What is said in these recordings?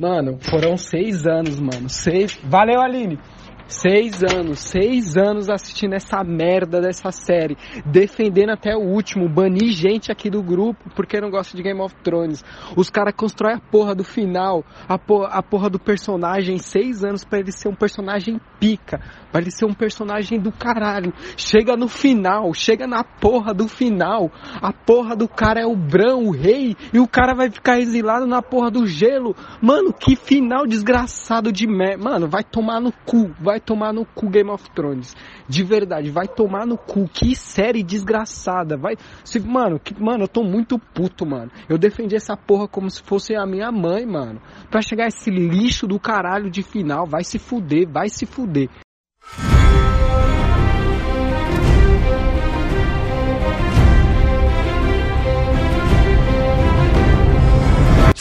Mano, foram seis anos, mano. Seis. Valeu, Aline! Seis anos, seis anos assistindo essa merda dessa série, defendendo até o último, banir gente aqui do grupo porque não gosta de Game of Thrones. Os caras constroem a porra do final, a porra, a porra do personagem, seis anos para ele ser um personagem pica, para ele ser um personagem do caralho. Chega no final, chega na porra do final, a porra do cara é o Bran, o rei, e o cara vai ficar exilado na porra do gelo. Mano, que final desgraçado de merda. Mano, vai tomar no cu, vai tomar no cu Game of Thrones. De verdade, vai tomar no cu. Que série desgraçada. Vai. Se, mano, que, mano, eu tô muito puto, mano. Eu defendi essa porra como se fosse a minha mãe, mano. Pra chegar esse lixo do caralho de final. Vai se fuder, vai se fuder.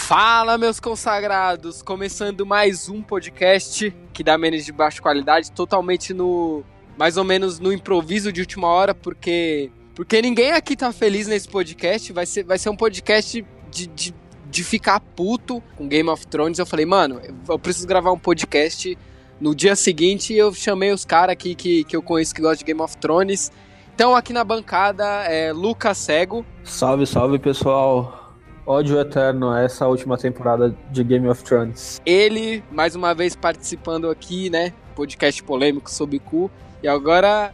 Fala, meus consagrados! Começando mais um podcast que dá menos de baixa qualidade, totalmente no. mais ou menos no improviso de última hora, porque. Porque ninguém aqui tá feliz nesse podcast. Vai ser, vai ser um podcast de, de, de ficar puto com Game of Thrones. Eu falei, mano, eu preciso gravar um podcast. No dia seguinte, eu chamei os caras aqui que, que eu conheço que gostam de Game of Thrones. Então, aqui na bancada é Lucas Cego. Salve, salve, pessoal ódio eterno a essa última temporada de Game of Thrones. Ele, mais uma vez, participando aqui, né? Podcast polêmico sobre cu. E agora,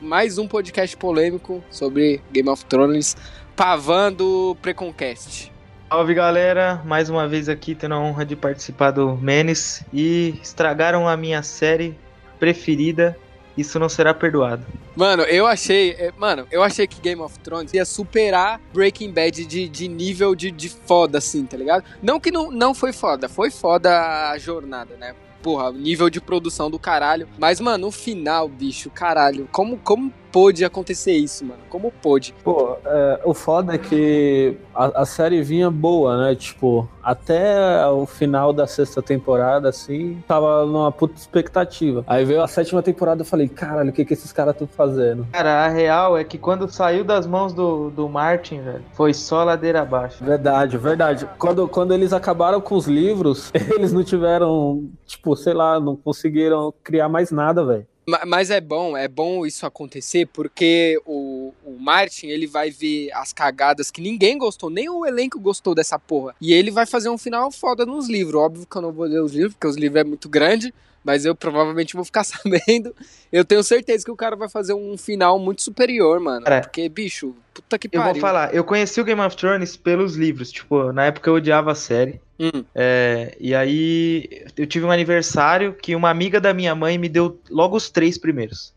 mais um podcast polêmico sobre Game of Thrones, pavando Preconcast. Salve galera, mais uma vez aqui tendo a honra de participar do Menes e estragaram a minha série preferida isso não será perdoado. Mano, eu achei. É, mano, eu achei que Game of Thrones ia superar Breaking Bad de, de nível de, de foda, assim, tá ligado? Não que não, não foi foda, foi foda a jornada, né? Porra, nível de produção do caralho. Mas, mano, no final, bicho, caralho, como, como pôde acontecer isso, mano? Como pôde? Pô, é, o foda é que a, a, série vinha boa, né? Tipo, até o final da sexta temporada, assim, tava numa puta expectativa. Aí veio a sétima temporada e falei, caralho, o que que esses caras estão fazendo? Cara, a real é que quando saiu das mãos do, do Martin, velho, foi só ladeira abaixo. Verdade, verdade. Quando, quando eles acabaram com os livros, eles não tiveram, tipo, sei lá, não conseguiram criar mais nada, velho. Mas é bom, é bom isso acontecer porque o, o Martin ele vai ver as cagadas que ninguém gostou, nem o elenco gostou dessa porra. E ele vai fazer um final foda nos livros. Óbvio que eu não vou ler os livros, porque os livros é muito grande, mas eu provavelmente vou ficar sabendo. Eu tenho certeza que o cara vai fazer um final muito superior, mano. É. Porque, bicho, puta que pariu. Eu vou falar, eu conheci o Game of Thrones pelos livros. Tipo, na época eu odiava a série. Hum. É, e aí eu tive um aniversário que uma amiga da minha mãe me deu logo os três primeiros.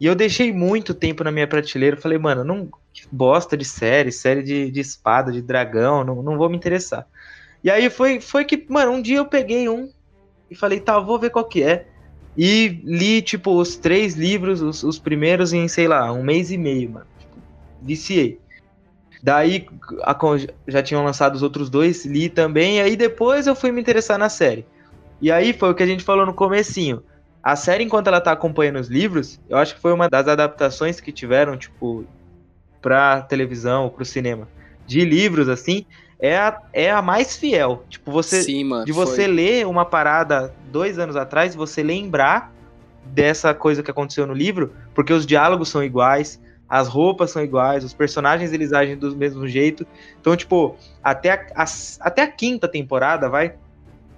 E eu deixei muito tempo na minha prateleira. Falei, mano, não bosta de série, série de, de espada, de dragão, não, não vou me interessar. E aí foi, foi que, mano, um dia eu peguei um e falei, tá, vou ver qual que é. E li, tipo, os três livros, os, os primeiros em, sei lá, um mês e meio, mano. Tipo, viciei. Daí a, já tinham lançado os outros dois, li também, e aí depois eu fui me interessar na série. E aí foi o que a gente falou no comecinho. A série, enquanto ela tá acompanhando os livros, eu acho que foi uma das adaptações que tiveram, tipo, pra televisão, pro cinema, de livros, assim, é a, é a mais fiel. Tipo, você. Sim, mano, de você foi. ler uma parada dois anos atrás, você lembrar dessa coisa que aconteceu no livro, porque os diálogos são iguais, as roupas são iguais, os personagens eles agem do mesmo jeito. Então, tipo, até a, a, até a quinta temporada, vai.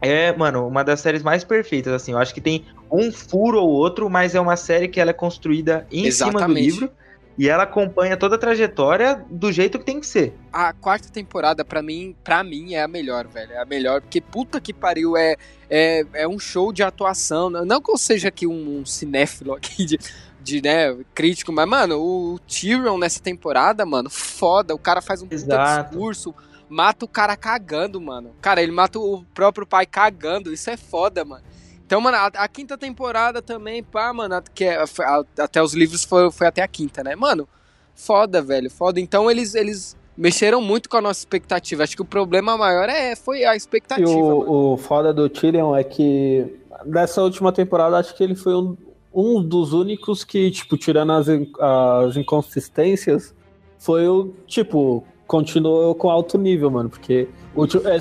É, mano, uma das séries mais perfeitas, assim. Eu acho que tem um furo ou outro, mas é uma série que ela é construída em Exatamente. cima do livro e ela acompanha toda a trajetória do jeito que tem que ser. A quarta temporada, para mim, para mim, é a melhor, velho. É a melhor, porque puta que pariu, é, é, é um show de atuação. Não que eu seja aqui um, um cinéfilo aqui de, de né, crítico, mas, mano, o Tyrion nessa temporada, mano, foda. O cara faz um puta discurso, mata o cara cagando, mano. Cara, ele mata o próprio pai cagando. Isso é foda, mano. Então, mano, a, a, quinta temporada também, pá, mano, que é, a, até os livros foi, foi até a quinta, né? Mano, foda, velho, foda. Então eles, eles mexeram muito com a nossa expectativa. Acho que o problema maior é, foi a expectativa. E o, o foda do Tyrion é que nessa última temporada, acho que ele foi um, um dos únicos que, tipo, tirando as, as inconsistências, foi o, tipo, continuou com alto nível, mano, porque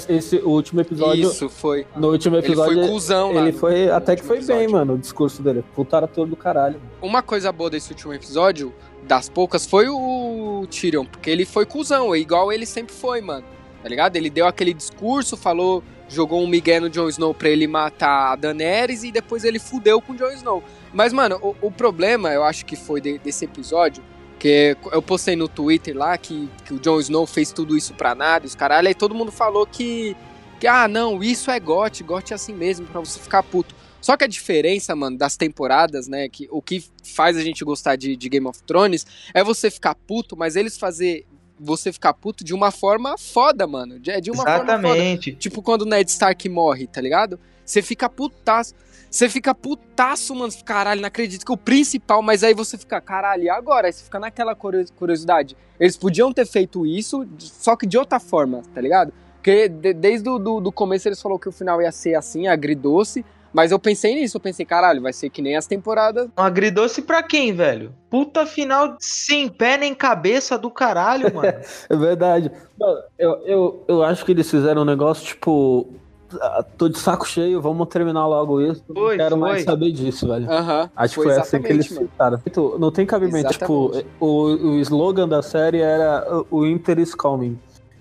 esse último episódio. Isso, foi. No último episódio. Ele foi cuzão, Ele foi. Até que foi episódio. bem, mano, o discurso dele. Putaram todo do caralho. Uma coisa boa desse último episódio, das poucas, foi o Tyrion, porque ele foi cuzão, igual ele sempre foi, mano. Tá ligado? Ele deu aquele discurso, falou. Jogou um Miguel no Jon Snow pra ele matar a Daenerys e depois ele fudeu com o Jon Snow. Mas, mano, o, o problema, eu acho que foi de, desse episódio, que eu postei no Twitter lá que, que o Jon Snow fez tudo isso pra nada, e os caralho, aí todo mundo falou que, que ah, não, isso é GOT, GOT é assim mesmo, pra você ficar puto. Só que a diferença, mano, das temporadas, né, que o que faz a gente gostar de, de Game of Thrones é você ficar puto, mas eles fazer você ficar puto de uma forma foda, mano. De, de uma Exatamente. forma foda. Tipo quando o Ned Stark morre, tá ligado? Você fica putaço. Você fica putaço, mano. Caralho, não acredito que o principal, mas aí você fica, caralho, e agora? Aí você fica naquela curiosidade. Eles podiam ter feito isso, só que de outra forma, tá ligado? Porque de, desde o do, do começo eles falaram que o final ia ser assim, agridoce. Mas eu pensei nisso, eu pensei, caralho, vai ser que nem as temporadas. Um agridoce pra quem, velho? Puta final sem pé nem cabeça do caralho, mano. é verdade. Eu, eu, eu acho que eles fizeram um negócio, tipo, tô de saco cheio, vamos terminar logo isso. Foi, não quero foi. mais saber disso, velho. Uhum, Acho que foi assim que eles citaram. Não tem cabimento. Tipo, exatamente. Tipo, o, o slogan da série era o Winter is coming.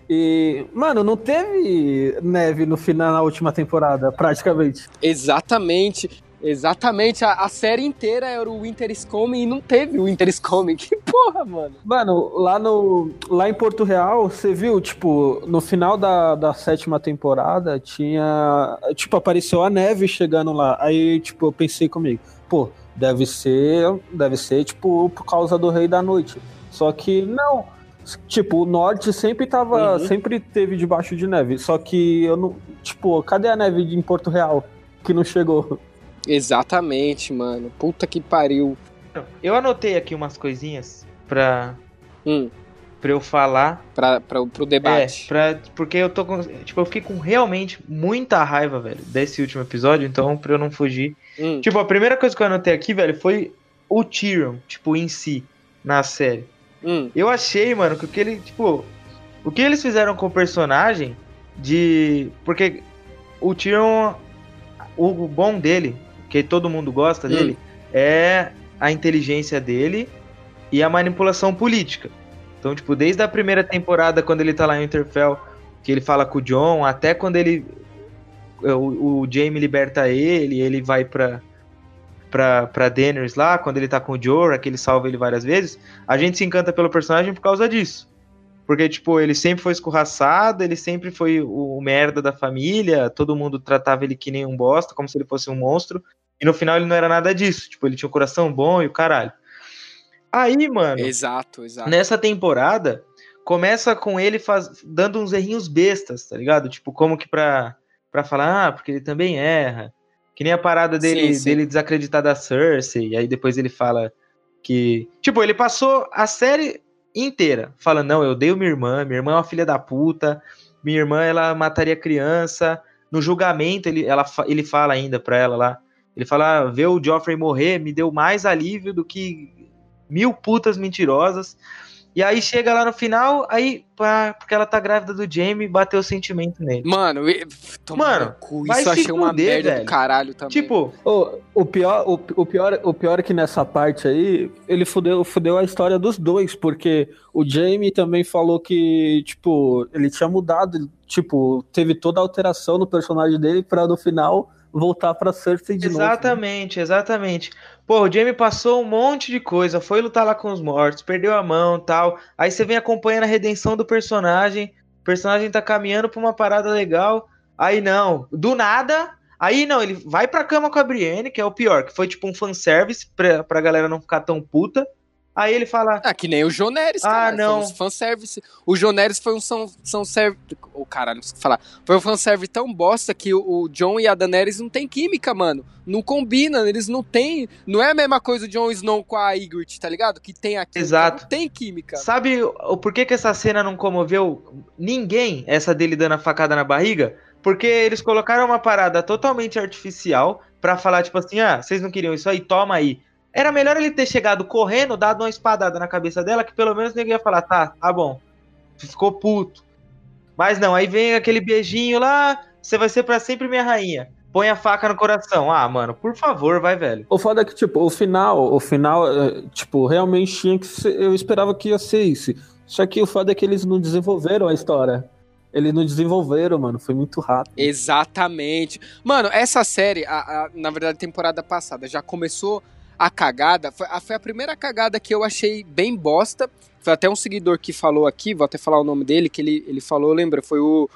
E, mano, não teve neve no final na última temporada, praticamente. Exatamente. Exatamente, a, a, série inteira era o Winter is Coming e não teve o Winter is Coming. Que porra, mano. Mano, lá, no, lá em Porto Real, você viu, tipo, no final da, da sétima temporada, tinha. Tipo, apareceu a neve chegando lá. Aí, tipo, eu pensei comigo, pô, deve ser. Deve ser, tipo, por causa do Rei da Noite. Só que não. Tipo, o norte sempre tava. Uhum. Sempre teve debaixo de neve. Só que eu não. Tipo, cadê a neve em Porto Real? Que não chegou. Exatamente, mano. Puta que pariu. Eu anotei aqui umas coisinhas pra. Hum. Pra eu falar. Pra, pra, pro debate. É, pra, porque eu tô com. Tipo, eu fiquei com realmente muita raiva, velho, desse último episódio, então, pra eu não fugir. Hum. Tipo, a primeira coisa que eu anotei aqui, velho, foi o Tyrion, tipo, em si, na série. Hum. Eu achei, mano, que ele, tipo. O que eles fizeram com o personagem de. Porque o Tyrion. O bom dele que todo mundo gosta dele, hum. é a inteligência dele e a manipulação política. Então, tipo, desde a primeira temporada, quando ele tá lá em Interfell, que ele fala com o John, até quando ele. O, o Jaime liberta ele, ele vai pra, pra, pra Daenerys lá, quando ele tá com o Jorah, que ele salva ele várias vezes, a gente se encanta pelo personagem por causa disso. Porque, tipo, ele sempre foi escorraçado, ele sempre foi o, o merda da família, todo mundo tratava ele que nem um bosta, como se ele fosse um monstro. E no final ele não era nada disso. Tipo, ele tinha um coração bom e o caralho. Aí, mano. Exato, exato. Nessa temporada, começa com ele faz, dando uns errinhos bestas, tá ligado? Tipo, como que pra, pra falar, ah, porque ele também erra. Que nem a parada dele, sim, sim. dele desacreditar da Cersei. E aí depois ele fala que. Tipo, ele passou a série inteira falando: não, eu odeio minha irmã, minha irmã é uma filha da puta, minha irmã ela mataria criança. No julgamento, ele, ela, ele fala ainda pra ela lá ele fala: ah, ver o Joffrey morrer me deu mais alívio do que mil putas mentirosas. E aí chega lá no final, aí, pá, porque ela tá grávida do Jamie, bateu o sentimento nele. Mano, mano, cu, isso eu achei uma merda velho. do caralho também. Tipo, o, o pior, o, o, pior, o pior é que nessa parte aí, ele fudeu, fudeu a história dos dois, porque o Jamie também falou que, tipo, ele tinha mudado, tipo, teve toda a alteração no personagem dele para no final voltar pra Cersei de exatamente, novo. Exatamente, né? exatamente. Pô, o Jamie passou um monte de coisa, foi lutar lá com os mortos, perdeu a mão tal. Aí você vem acompanhando a redenção do personagem, o personagem tá caminhando pra uma parada legal. Aí não, do nada. Aí não, ele vai pra cama com a Brienne, que é o pior, que foi tipo um fanservice pra, pra galera não ficar tão puta. Aí ele fala. Ah, que nem o Joneres, ah, cara. Ah, não. Foi um fanservice. O Joneres foi um são, são serve. O oh, caralho, não sei falar. Foi um fanservice tão bosta que o, o, John e a Daenerys não tem química, mano. Não combinam, eles não têm. Não é a mesma coisa o Jon Snow com a Ygritte, tá ligado? Que tem aqui. Exato. Não tem química. Sabe o porquê que essa cena não comoveu ninguém, essa dele dando a facada na barriga? Porque eles colocaram uma parada totalmente artificial para falar, tipo assim, ah, vocês não queriam isso aí? Toma aí. Era melhor ele ter chegado correndo, dado uma espadada na cabeça dela, que pelo menos ninguém ia falar, tá, tá bom. ficou puto. Mas não, aí vem aquele beijinho lá, você vai ser para sempre minha rainha. Põe a faca no coração. Ah, mano, por favor, vai, velho. O foda é que, tipo, o final, o final, é, tipo, realmente tinha que ser, eu esperava que ia ser isso. Só que o foda é que eles não desenvolveram a história. Eles não desenvolveram, mano. Foi muito rápido. Exatamente. Mano, essa série, a, a, na verdade, temporada passada, já começou a cagada. Foi a, foi a primeira cagada que eu achei bem bosta. Foi até um seguidor que falou aqui, vou até falar o nome dele, que ele, ele falou, lembra? Foi o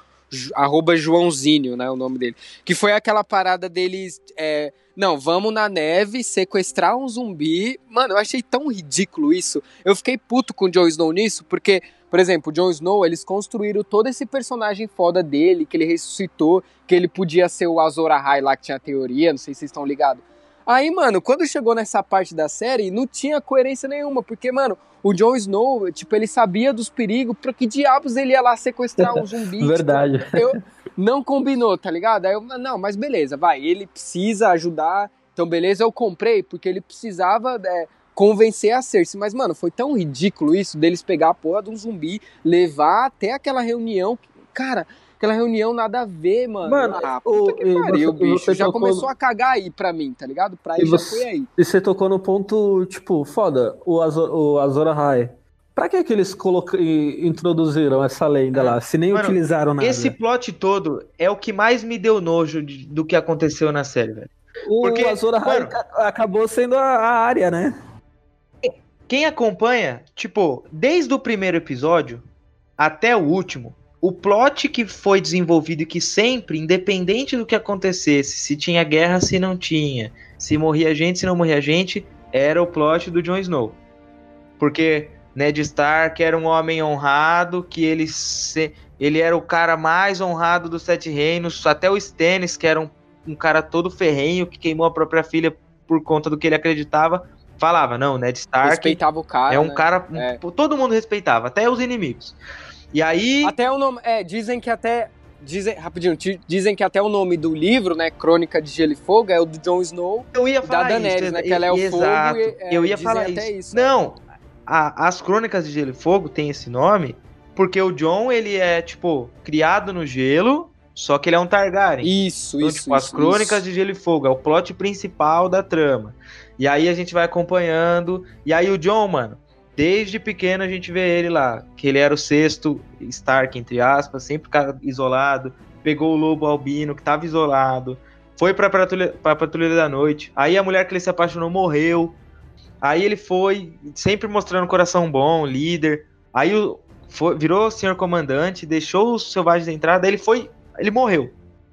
arroba Joãozinho, né, o nome dele. Que foi aquela parada deles, é, não, vamos na neve sequestrar um zumbi. Mano, eu achei tão ridículo isso. Eu fiquei puto com o Jon Snow nisso, porque por exemplo, o Jon Snow, eles construíram todo esse personagem foda dele, que ele ressuscitou, que ele podia ser o Azor Ahai lá que tinha a teoria, não sei se vocês estão ligados. Aí, mano, quando chegou nessa parte da série, não tinha coerência nenhuma, porque, mano, o Jon Snow, tipo, ele sabia dos perigos, pra que diabos ele ia lá sequestrar um zumbi? Verdade. Tipo, eu, não combinou, tá ligado? Aí eu, não, mas beleza, vai, ele precisa ajudar, então beleza, eu comprei, porque ele precisava é, convencer a Cersei. Mas, mano, foi tão ridículo isso deles pegar a porra de um zumbi, levar até aquela reunião. Cara, aquela reunião nada a ver, mano. Mano, ah, puta o, que pariu, você, bicho. Você já começou no... a cagar aí pra mim, tá ligado? Pra ele já você, foi aí. E você tocou no ponto, tipo, foda, o Azor, o Azor Ahai. Pra que, que eles coloc... introduziram essa lenda é. lá, se nem Mano, utilizaram nada? Esse plot todo é o que mais me deu nojo de, do que aconteceu na série, velho. O Porque, Azor Ahai mano, acabou sendo a, a área, né? Quem acompanha, tipo, desde o primeiro episódio até o último, o plot que foi desenvolvido e que sempre, independente do que acontecesse, se tinha guerra, se não tinha, se morria gente, se não morria gente, era o plot do Jon Snow. Porque Ned Stark era um homem honrado, que ele, se, ele era o cara mais honrado dos Sete Reinos, até o Stannis, que era um, um cara todo ferrenho, que queimou a própria filha por conta do que ele acreditava, falava, não, Ned Stark respeitava o cara, é um né? cara, é. todo mundo respeitava, até os inimigos. E aí, até o nome, é, dizem que até dizem, rapidinho, dizem que até o nome do livro, né, Crônica de Gelo e Fogo, é o do Jon Snow. Eu ia falar da Daenerys, isso, né, que ela é o exato. fogo. E, é, eu ia falar isso. isso. Não, a, as Crônicas de Gelo e Fogo tem esse nome porque o Jon ele é tipo criado no gelo. Só que ele é um Targaryen. Isso, então, isso. Tipo, isso, as crônicas isso. de Gelo e Fogo é o plot principal da trama. E aí a gente vai acompanhando. E aí o John, mano, desde pequeno a gente vê ele lá. Que ele era o sexto Stark, entre aspas, sempre isolado. Pegou o lobo albino, que tava isolado. Foi pra patrulha, pra patrulha da noite. Aí a mulher que ele se apaixonou morreu. Aí ele foi, sempre mostrando coração bom, líder. Aí o, foi, virou senhor comandante, deixou os selvagens entrar. Daí ele foi. Ele morreu.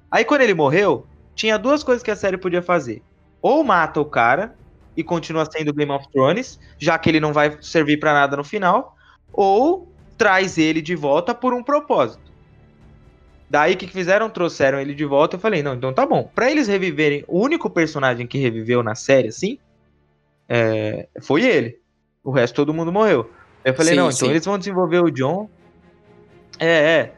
Aí quando ele morreu, tinha duas coisas que a série podia fazer. Ou mata o cara, e continua sendo Game of Thrones, já que ele não vai servir para nada no final, ou traz ele de volta por um propósito. Daí o que fizeram? Trouxeram ele de volta. Eu falei, não, então tá bom. Pra eles reviverem, o único personagem que reviveu na série, assim, é, foi ele. O resto todo mundo morreu. Eu falei, sim, não, então sim. eles vão desenvolver o John. É, é.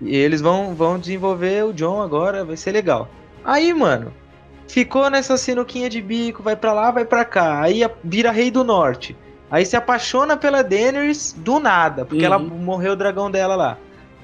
E eles vão, vão desenvolver o John agora, vai ser legal. Aí, mano, ficou nessa sinuquinha de bico, vai para lá, vai para cá. Aí vira rei do norte. Aí se apaixona pela Daenerys do nada, porque uhum. ela morreu o dragão dela lá.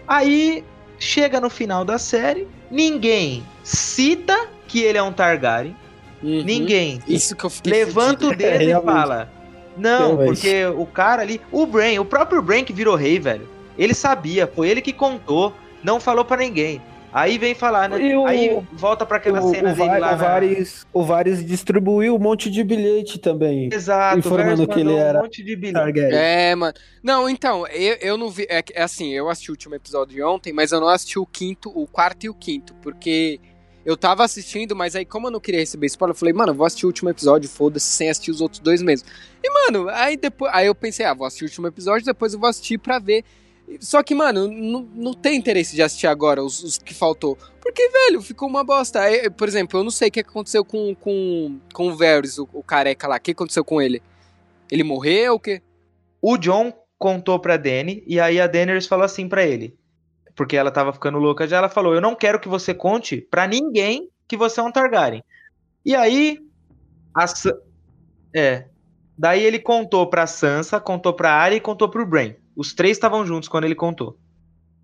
Aí chega no final da série, ninguém cita que ele é um Targaryen. Uhum. Ninguém. Isso que eu fiquei Levanta o dedo é, e fala: "Não, porque o cara ali, o Brain, o próprio Brain que virou rei, velho. Ele sabia, foi ele que contou, não falou para ninguém. Aí vem falar, né? O, aí volta para aquela o, cena o, dele lá. O Varys, na... o Varys distribuiu um monte de bilhete também. Exato, informando que ele era. Um monte de bilhete. É, mano. Não, então, eu, eu não vi. É, é, assim, eu assisti o último episódio de ontem, mas eu não assisti o quinto, o quarto e o quinto, porque. Eu tava assistindo, mas aí, como eu não queria receber spoiler, eu falei, mano, eu vou assistir o último episódio, foda-se, sem assistir os outros dois mesmo. E, mano, aí depois. Aí eu pensei, ah, vou assistir o último episódio, depois eu vou assistir pra ver só que, mano, não, tem interesse de assistir agora os, os, que faltou. Porque, velho, ficou uma bosta. Aí, por exemplo, eu não sei o que aconteceu com, com, com o Varys, o, o careca lá. O que aconteceu com ele? Ele morreu ou o quê? O John contou pra Dany, e aí a Daenerys falou assim pra ele. Porque ela tava ficando louca já. Ela falou: Eu não quero que você conte pra ninguém que você é um Targaryen. E aí. A, é. Daí ele contou pra Sansa, contou pra Arya e contou pro Bran. Os três estavam juntos quando ele contou.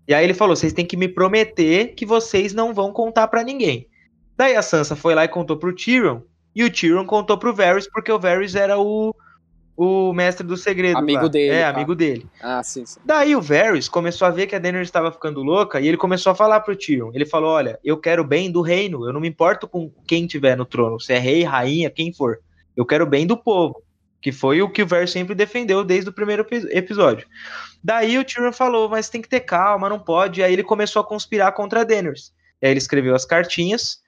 E aí ele falou: vocês têm que me prometer que vocês não vão contar para ninguém. Daí a Sansa foi lá e contou pro Tyrion. E o Tyrion contou pro Varys, porque o Varys era o, o mestre do segredo. Amigo lá. dele. É, tá. amigo dele. Ah, sim, sim. Daí o Varys começou a ver que a Daenerys estava ficando louca e ele começou a falar pro Tyrion. Ele falou: Olha, eu quero bem do reino, eu não me importo com quem tiver no trono, se é rei, rainha, quem for. Eu quero bem do povo. Que foi o que o Varys sempre defendeu desde o primeiro epi- episódio. Daí o Tyrion falou: Mas tem que ter calma, não pode. E aí ele começou a conspirar contra a Daenerys. E aí ele escreveu as cartinhas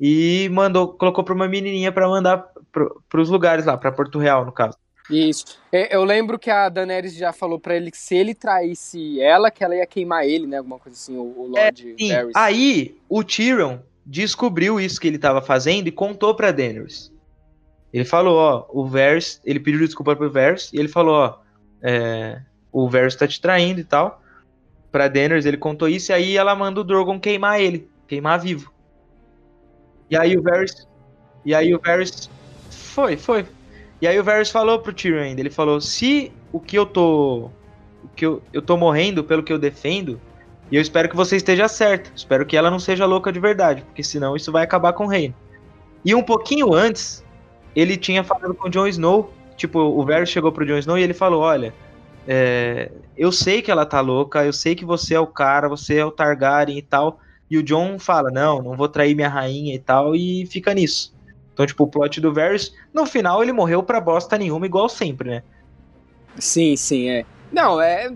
e mandou, colocou pra uma menininha pra mandar pro, pros lugares lá, pra Porto Real, no caso. Isso. É, Eu lembro que a Daenerys já falou pra ele que se ele traísse ela, que ela ia queimar ele, né? Alguma coisa assim, o, o Lord Sim, Varys. aí o Tyrion descobriu isso que ele tava fazendo e contou pra Daenerys. Ele falou, ó, o Varys, ele pediu desculpa pro Varys e ele falou, ó, é, o Varys tá te traindo e tal. Pra Daenerys ele contou isso e aí ela manda o Drogon queimar ele, queimar vivo. E aí o Varys, e aí o Varys foi, foi. E aí o Varys falou pro Tyrion ainda, ele falou: "Se o que eu tô o que eu, eu tô morrendo pelo que eu defendo, e eu espero que você esteja certo. Espero que ela não seja louca de verdade, porque senão isso vai acabar com o reino. E um pouquinho antes, ele tinha falado com o Jon Snow. Tipo, o Varys chegou pro Jon Snow e ele falou: Olha, é, eu sei que ela tá louca, eu sei que você é o cara, você é o Targaryen e tal. E o Jon fala: Não, não vou trair minha rainha e tal, e fica nisso. Então, tipo, o plot do Varys, no final ele morreu pra bosta nenhuma, igual sempre, né? Sim, sim, é. Não, é.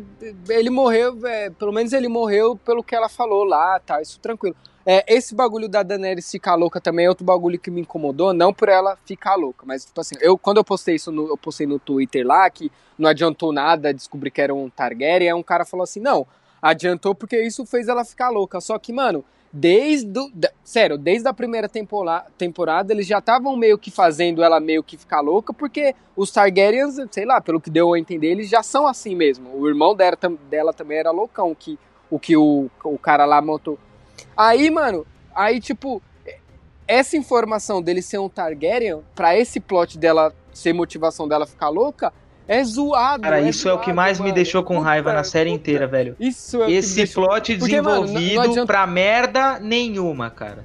Ele morreu, é, pelo menos ele morreu pelo que ela falou lá, tá? Isso tranquilo. É, esse bagulho da Daenerys ficar louca também é outro bagulho que me incomodou, não por ela ficar louca, mas tipo assim, eu quando eu postei isso no, eu postei no Twitter lá que não adiantou nada descobrir que era um Targaryen, aí um cara falou assim: "Não, adiantou porque isso fez ela ficar louca". Só que, mano, desde o, sério, desde a primeira tempora- temporada eles já estavam meio que fazendo ela meio que ficar louca, porque os Targaryens, sei lá, pelo que deu a entender, eles já são assim mesmo. O irmão dela, dela também era loucão, que, o que o, o cara lá montou. Aí, mano, aí tipo, essa informação dele ser um Targaryen, pra esse plot dela ser motivação dela ficar louca, é zoado. Cara, isso é o que zoado, mais me mano. deixou com Puta, raiva na série puta. inteira, velho. Isso é me Esse deixou plot Porque, mano, não- não desenvolvido adianta- pra merda nenhuma, cara.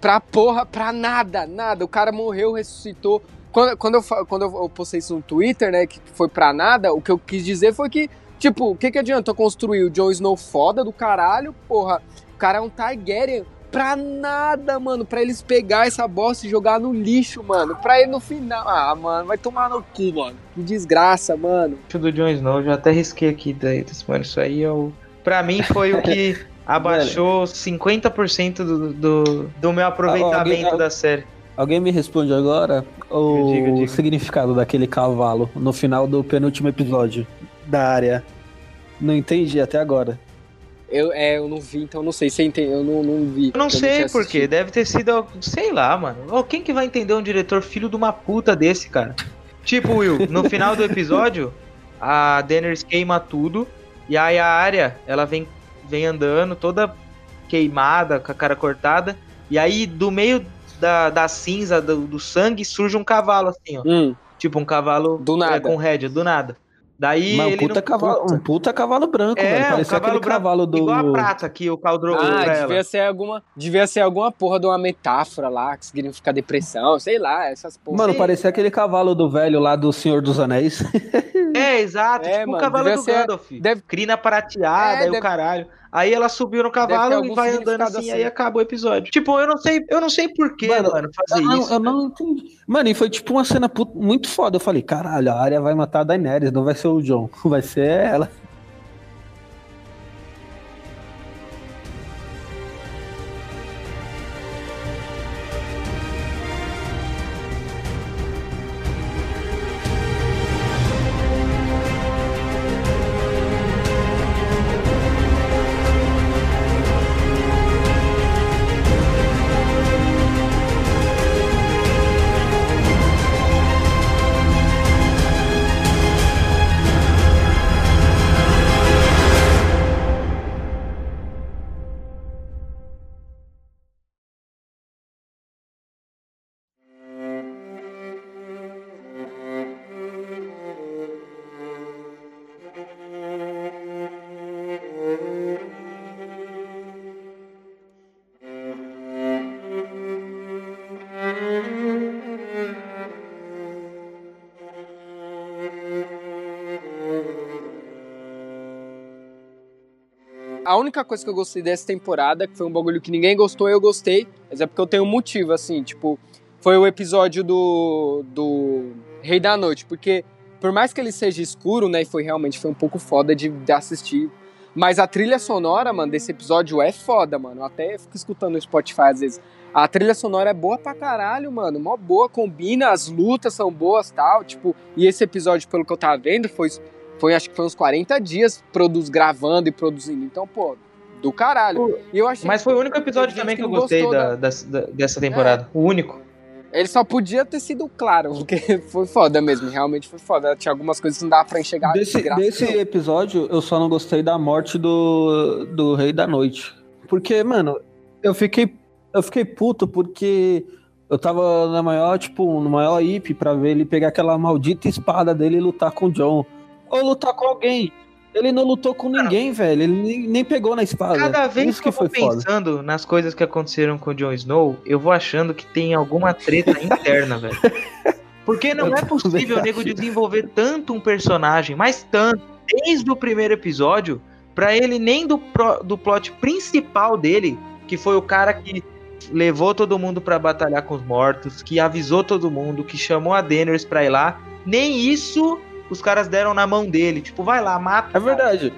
pra porra, pra nada, nada. O cara morreu, ressuscitou. Quando, quando, eu, quando eu postei isso no Twitter, né, que foi pra nada, o que eu quis dizer foi que, tipo, o que que adianta eu construir o Jon Snow foda do caralho, porra, cara é um Targaryen, pra nada, mano, pra eles pegar essa bosta e jogar no lixo, mano, pra ele no final, ah, mano, vai tomar no cu, mano, que desgraça, mano. O do Jon Snow, eu já até risquei aqui, daí, mano, isso aí é o... Pra mim foi o que abaixou 50% do, do, do meu aproveitamento alguém- da série. Alguém me responde agora o Diga, diga. significado daquele cavalo no final do penúltimo episódio da área. Não entendi até agora. Eu, é, eu não vi, então eu não sei, você entende, eu não, não vi. Eu não sei por quê, deve ter sido, sei lá, mano. Ô, quem que vai entender um diretor filho de uma puta desse, cara? Tipo, Will, no final do episódio, a Daenerys queima tudo, e aí a área, ela vem, vem andando toda queimada, com a cara cortada, e aí do meio da, da cinza, do, do sangue, surge um cavalo, assim, ó. Hum, Tipo, um cavalo Do é, nada. com rédea, do nada. Daí Mas um ele puta, não... cavalo, um puta cavalo branco, É, velho. um Parecia cavalo aquele branco, cavalo do. igual a prata que o Caldro Ah, pra ela. devia ser alguma. Devia ser alguma porra de uma metáfora lá que significa depressão, sei lá, essas porra. Mano, parecia aquele cavalo do velho lá do Senhor dos Anéis. É, exato. É, tipo o cavalo devia do ser- Gandalf. deve- Crina prateada É, e o deve- caralho. Aí ela subiu no cavalo e vai andando assim, assim. aí acaba o episódio. Tipo, eu não sei, eu não sei por que, Mano, mano, fazer eu, não, isso. eu não entendi. Mano, e foi tipo uma cena muito foda. Eu falei, caralho, a área vai matar a Daenerys, não vai ser o John, vai ser ela. A única coisa que eu gostei dessa temporada, que foi um bagulho que ninguém gostou, eu gostei, mas é porque eu tenho um motivo, assim, tipo, foi o episódio do, do Rei da Noite, porque por mais que ele seja escuro, né, e foi realmente foi um pouco foda de, de assistir, mas a trilha sonora, mano, desse episódio é foda, mano. Eu até fico escutando no Spotify às vezes. A trilha sonora é boa pra caralho, mano. Mó boa, combina, as lutas são boas tal. Tipo, e esse episódio, pelo que eu tava vendo, foi, foi acho que foi uns 40 dias produz, gravando e produzindo. Então, pô, do caralho. E eu achei Mas foi o único episódio também que eu gostei da, da, da, dessa temporada. É. O único. Ele só podia ter sido claro, porque foi foda mesmo, realmente foi foda. Tinha algumas coisas que não dava pra enxergar. Desse, desse episódio, eu só não gostei da morte do, do Rei da Noite. Porque, mano, eu fiquei eu fiquei puto porque eu tava na maior, tipo, no maior IP pra ver ele pegar aquela maldita espada dele e lutar com o John. Ou lutar com alguém. Ele não lutou com ninguém, velho. Ele nem, nem, pegou na espada. Cada vez Isso que, eu vou pensando foda. nas coisas que aconteceram com o Jon Snow, eu vou achando que tem alguma treta interna, velho. Porque não eu é possível o nego desenvolver tanto um personagem, mas tanto, desde o primeiro episódio, para ele nem do, pro, do plot principal dele, que foi o cara que levou todo mundo para batalhar com os mortos, que avisou todo mundo, que chamou a Daenerys pra ir lá. Nem isso os caras deram na mão dele. Tipo, vai lá, mata. É verdade.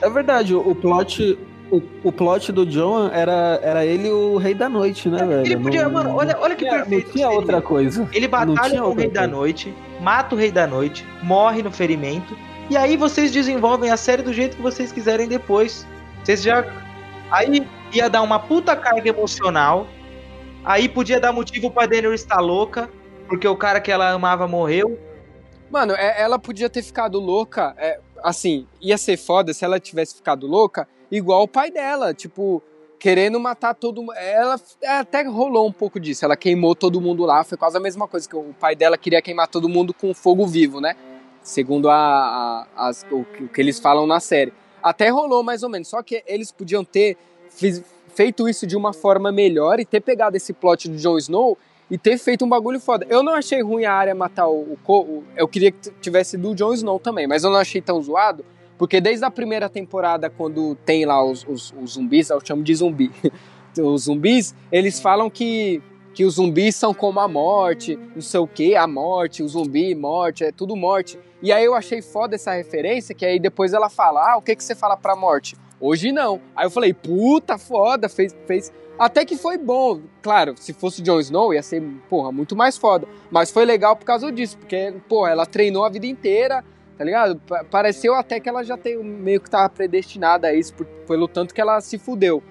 É verdade. O plot, o, o plot do John era, era ele o Rei da Noite, né, velho? Ele podia, não, mano, olha, olha que perfeito. Não tinha outra coisa. Ele batalha com o Rei coisa. da Noite, mata o Rei da Noite, morre no ferimento. E aí vocês desenvolvem a série do jeito que vocês quiserem depois. Vocês já. Aí ia dar uma puta carga emocional. Aí podia dar motivo pra Daenerys estar louca, porque o cara que ela amava morreu. Mano, é, ela podia ter ficado louca. É, assim, ia ser foda se ela tivesse ficado louca, igual o pai dela, tipo, querendo matar todo mundo. Ela até rolou um pouco disso. Ela queimou todo mundo lá. Foi quase a mesma coisa que o pai dela queria queimar todo mundo com fogo vivo, né? Segundo a, a as, o, o que eles falam na série. Até rolou mais ou menos. Só que eles podiam ter fiz, feito isso de uma forma melhor e ter pegado esse plot do Jon Snow e ter feito um bagulho foda. Eu não achei ruim a área matar o, o, Eu queria que tivesse do Jon Snow também, mas eu não achei tão zoado, porque desde a primeira temporada, quando tem lá os, os, os zumbis, eu chamo de zumbi, os zumbis, eles falam que, que os zumbis são como a morte, não sei o que, a morte, o zumbi, morte, é tudo morte. E aí eu achei foda essa referência, que aí depois ela fala, ah, o que, que você fala pra morte? Hoje não. Aí eu falei, puta foda, fez, fez. Até que foi bom. Claro, se fosse Jon Snow ia ser, porra, muito mais foda. Mas foi legal por causa disso, porque, porra, ela treinou a vida inteira, tá ligado? Pareceu até que ela já tem, meio que tava predestinada a isso, pelo tanto que ela se fudeu.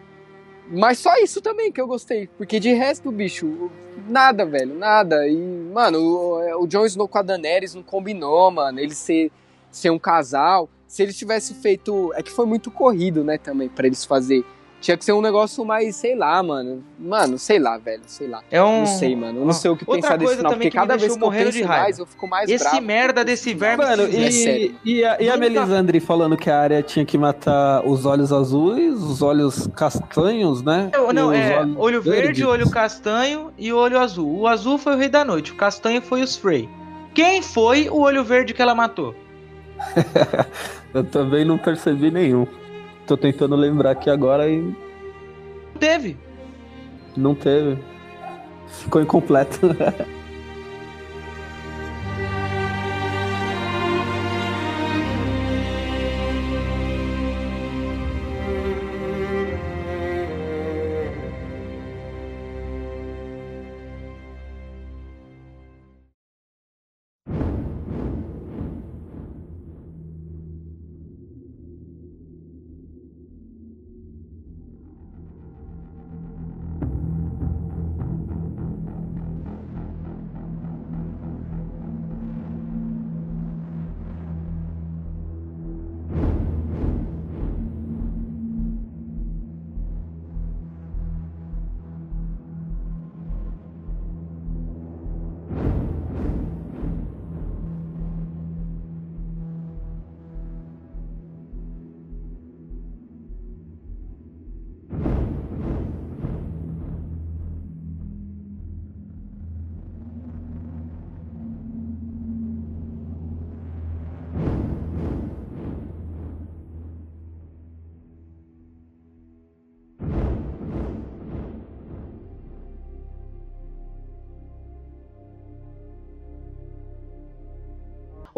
Mas só isso também que eu gostei. Porque de resto, bicho, nada, velho, nada. E, mano, o, o Jon Snow com a Daenerys não combinou, mano. Ele ser, ser um casal se eles tivessem feito. É que foi muito corrido, né, também, para eles fazer. Tinha que ser um negócio mais, sei lá, mano. Mano, sei lá, velho, sei lá. É um... Não sei, mano. Eu não sei o que Outra pensar desse final, porque cada vez que eu penso de mais, eu fico mais Esse bravo. merda desse verme... Mano, e, é e, a, e a Melisandre falando que a área tinha que matar os olhos azuis, os olhos castanhos, né? Não, não é olho verdes. verde, olho castanho e olho azul. O azul foi o rei da noite, o castanho foi o Frey. Quem foi o olho verde que ela matou? Eu também não percebi nenhum. Tô tentando lembrar aqui agora e. Não teve. Não teve. Ficou incompleto.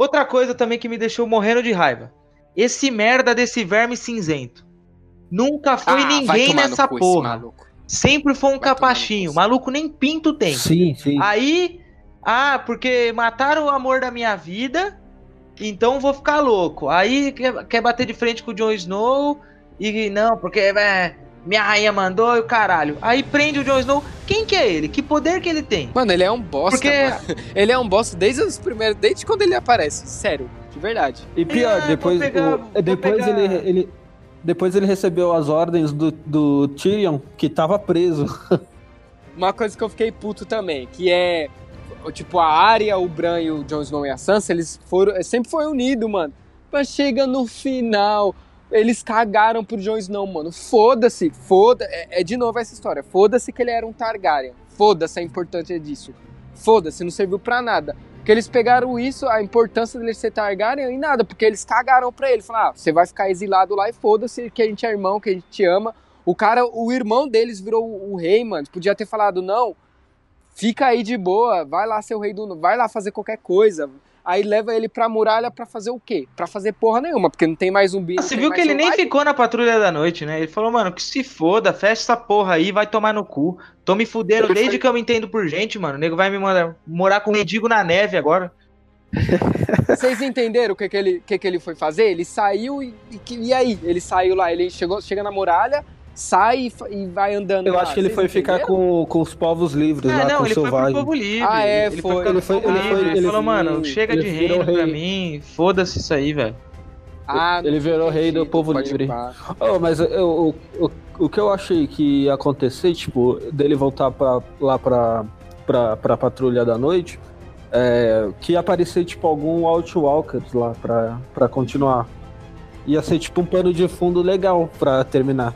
outra coisa também que me deixou morrendo de raiva. Esse merda desse verme cinzento. Nunca foi ah, ninguém nessa porra. Sempre foi um vai capachinho. Maluco nem pinto tem. Sim, sim. Aí, ah, porque mataram o amor da minha vida, então vou ficar louco. Aí quer, quer bater de frente com o Jon Snow e não, porque é, minha rainha mandou e o caralho. Aí prende o Jon Snow. Quem que é ele? Que poder que ele tem? Mano, ele é um bosta. Porque... Ele é um bosta desde os primeiros, desde quando ele aparece. Sério, de verdade. E pior, é, depois, pegar, o, depois ele, ele, depois ele recebeu as ordens do, do Tyrion, que tava preso. Uma coisa que eu fiquei puto também, que é tipo a Arya, o Bran e o Jon Snow e a Sansa, eles foram, sempre foi unido, mano. Mas chega no final, eles cagaram pro Jon Snow, mano. Foda-se, foda. É, é, de novo essa história. Foda-se que ele era um Targaryen. Foda-se a importância disso. Foda-se, não serviu pra nada. Porque eles pegaram isso, a importância dele ser Targaryen e nada, porque eles cagaram pra ele. Falaram, ah, você vai ficar exilado lá e foda-se que a gente é irmão, que a gente te ama. O cara, o irmão deles virou o, o rei, mano. Podia ter falado, não, fica aí de boa, vai lá ser o rei do. Vai lá fazer qualquer coisa aí leva ele pra muralha pra fazer o quê? Pra fazer porra nenhuma, porque não tem mais zumbi. Você viu que ele nem ficou na patrulha da noite, né? Ele falou, mano, que se foda, fecha essa porra aí, vai tomar no cu. Tô me fudendo desde que eu me entendo por gente, mano. O nego vai me mandar morar com um mendigo na neve agora. Vocês entenderam o que, que, ele, que, que ele foi fazer? Ele saiu e, e, e aí? Ele saiu lá, ele chegou, chega na muralha, sai e vai andando. Eu lá. acho que ele Vocês foi ficar com, com os povos livres ah, lá, não, com ele selvagem. foi pro povo livre. Ah, é, ele foi. Ele foi, ele foi, ele, falou, mano, chega de reino rei. pra mim, foda-se isso aí, velho. Ah, ele virou rei do povo livre. Oh, mas eu, o, o, o que eu achei que ia acontecer, tipo, dele voltar pra, lá pra, pra, pra patrulha da noite, é, que ia aparecer, tipo, algum Outwalkers lá pra, pra continuar. Ia ser, tipo, um pano de fundo legal pra terminar.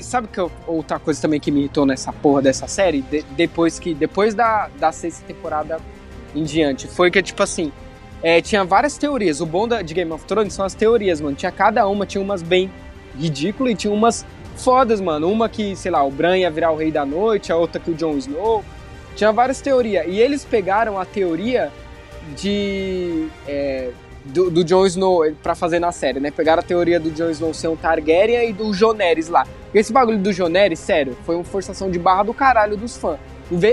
Sabe que eu, outra coisa também que me irritou nessa porra dessa série? De, depois que depois da, da sexta temporada em diante, foi que, tipo assim, é, tinha várias teorias. O bom da, de Game of Thrones são as teorias, mano. Tinha cada uma, tinha umas bem ridículas e tinha umas fodas, mano. Uma que, sei lá, o Bran ia virar o rei da noite, a outra que o Jon Snow. Tinha várias teorias. E eles pegaram a teoria de. É, do, do Jon Snow para fazer na série, né? Pegaram a teoria do Jon Snow ser um Targaryen e do Joneris lá. Esse bagulho do Joneris, sério, foi uma forçação de barra do caralho dos fãs.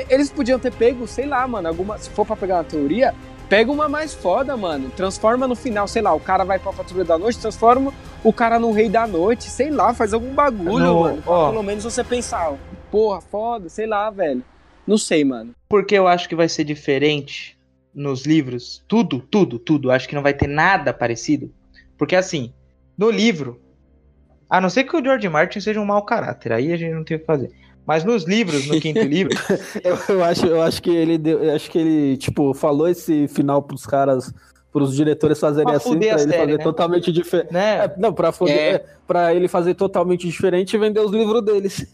Eles podiam ter pego, sei lá, mano, alguma. Se for pra pegar uma teoria, pega uma mais foda, mano. Transforma no final, sei lá, o cara vai pra patrulha da noite, transforma o cara no rei da noite, sei lá, faz algum bagulho, no, mano. Ó, pelo menos você pensar, porra, foda, sei lá, velho. Não sei, mano. Porque eu acho que vai ser diferente nos livros, tudo, tudo, tudo, acho que não vai ter nada parecido. Porque assim, no livro, a não ser que o George Martin seja um mau caráter, aí a gente não tem o que fazer. Mas nos livros, no quinto livro. eu, eu, acho, eu acho que ele deu, eu acho que ele, tipo, falou esse final pros caras, pros diretores fazerem pra assim, pra ele série, fazer né? totalmente diferente. Né? É, não, pra, foder, é. pra ele fazer totalmente diferente e vender os livros deles.